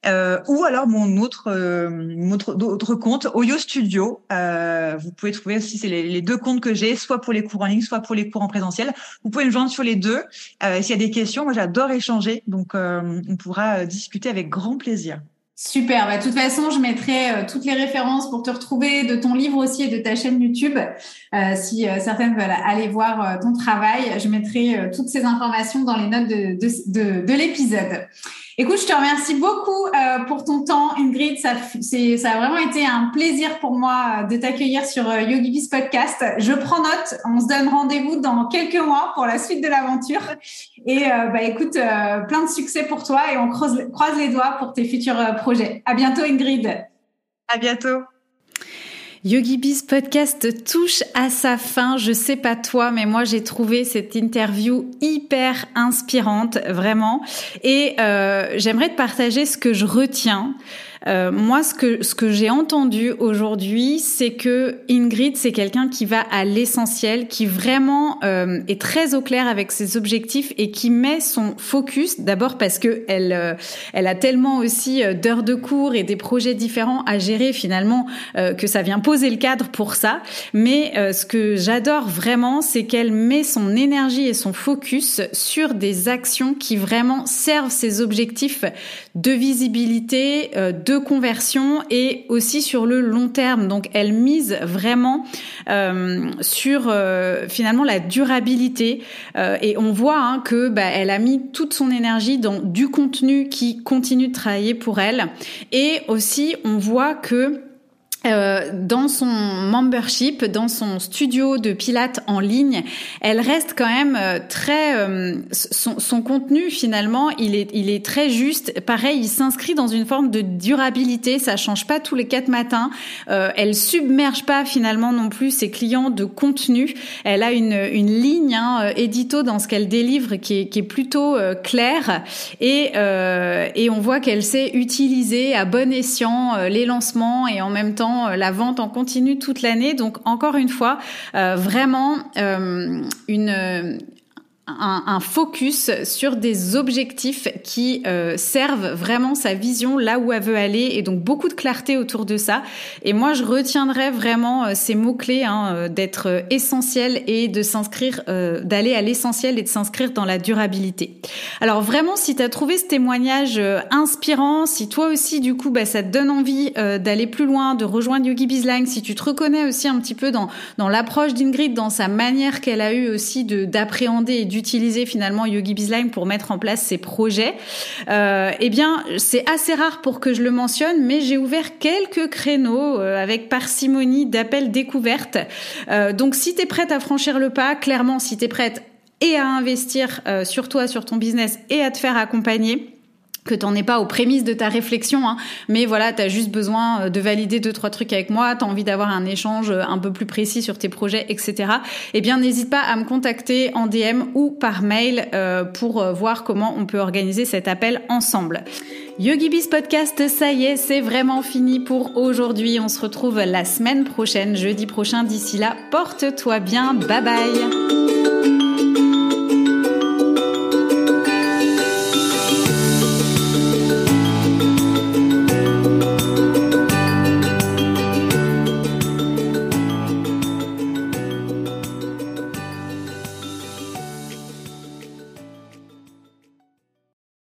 euh, ou alors mon autre, euh, autre, compte, Oyo Studio. Vous pouvez trouver aussi c'est les, deux comptes que j'ai, soit pour les cours en ligne, soit pour les cours en présentiel. Vous pouvez me joindre sur les deux. S'il y a des questions, moi j'adore échanger, donc on pourra discuter avec grand plaisir. Super. Bah, de toute façon, je mettrai euh, toutes les références pour te retrouver de ton livre aussi et de ta chaîne YouTube. Euh, si euh, certaines veulent aller voir ton travail, je mettrai toutes ces informations dans les notes de, de l'épisode. Écoute, je te remercie beaucoup euh, pour ton temps, Ingrid. Ça, a vraiment été un plaisir pour moi euh, de t'accueillir sur euh, Podcast. Je prends note. On se donne rendez-vous dans quelques mois pour la suite de l'aventure. Et bah, écoute, plein de succès pour toi et on croise, croise les doigts pour tes futurs projets. À bientôt, Ingrid. À bientôt. Yogi Biz Podcast touche à sa fin. Je sais pas toi, mais moi j'ai trouvé cette interview hyper inspirante, vraiment. Et euh, j'aimerais te partager ce que je retiens. Euh, moi, ce que ce que j'ai entendu aujourd'hui, c'est que Ingrid, c'est quelqu'un qui va à l'essentiel, qui vraiment euh, est très au clair avec ses objectifs et qui met son focus. D'abord parce que elle euh, elle a tellement aussi d'heures de cours et des projets différents à gérer finalement que ça vient poser le cadre pour ça. Mais ce que j'adore vraiment, c'est qu'elle met son énergie et son focus sur des actions qui vraiment servent ses objectifs de visibilité, de conversion et aussi sur le long terme. Donc elle mise vraiment euh, sur euh, finalement la durabilité euh, et on voit hein, que bah, elle a mis toute son énergie dans du contenu qui continue de travailler pour elle et aussi on voit que euh, dans son membership, dans son studio de pilates en ligne, elle reste quand même euh, très euh, son, son, contenu finalement, il est il est très juste. Pareil, il s'inscrit dans une forme de durabilité. Ça change pas tous les quatre matins. elle submerge pas finalement non plus ses clients de contenu. Elle a une une ligne hein, édito dans ce qu'elle délivre qui est qui est plutôt claire et et on voit qu'elle sait utiliser à bon escient les lancements et en même temps euh, la vente en continu toute l'année. Donc encore une fois, euh, vraiment euh, une un, focus sur des objectifs qui euh, servent vraiment sa vision là où elle veut aller et donc beaucoup de clarté autour de ça. Et moi, je retiendrai vraiment euh, ces mots-clés hein, euh, d'être essentiel et de s'inscrire, d'aller à l'essentiel et de s'inscrire dans la durabilité. Alors vraiment, si tu as trouvé ce témoignage inspirant, si toi aussi, du coup, bah, ça te donne envie d'aller plus loin, de rejoindre Yogi Bizline, si tu te reconnais aussi un petit peu dans, dans l'approche d'Ingrid, dans sa manière qu'elle a eu aussi de d'appréhender d'utiliser finalement Yogi Bizline pour mettre en place ses projets, euh, eh bien, c'est assez rare pour que je le mentionne, mais j'ai ouvert quelques créneaux euh, avec parcimonie d'appels découvertes. Euh, donc, si tu es prête à franchir le pas, clairement, si tu es prête et à investir sur toi, sur ton business et à te faire accompagner, que t'en es pas aux prémices de ta réflexion, hein, mais voilà, tu as juste besoin euh, de valider deux trois trucs avec moi, tu as envie d'avoir un échange euh, un peu plus précis sur tes projets, etc. Eh bien, n'hésite pas à me contacter en DM ou par mail euh, pour voir comment on peut organiser cet appel ensemble. YogiBiz Podcast, ça y est, c'est vraiment fini pour aujourd'hui. On se retrouve la semaine prochaine, jeudi prochain. D'ici là, porte-toi bien. Bye bye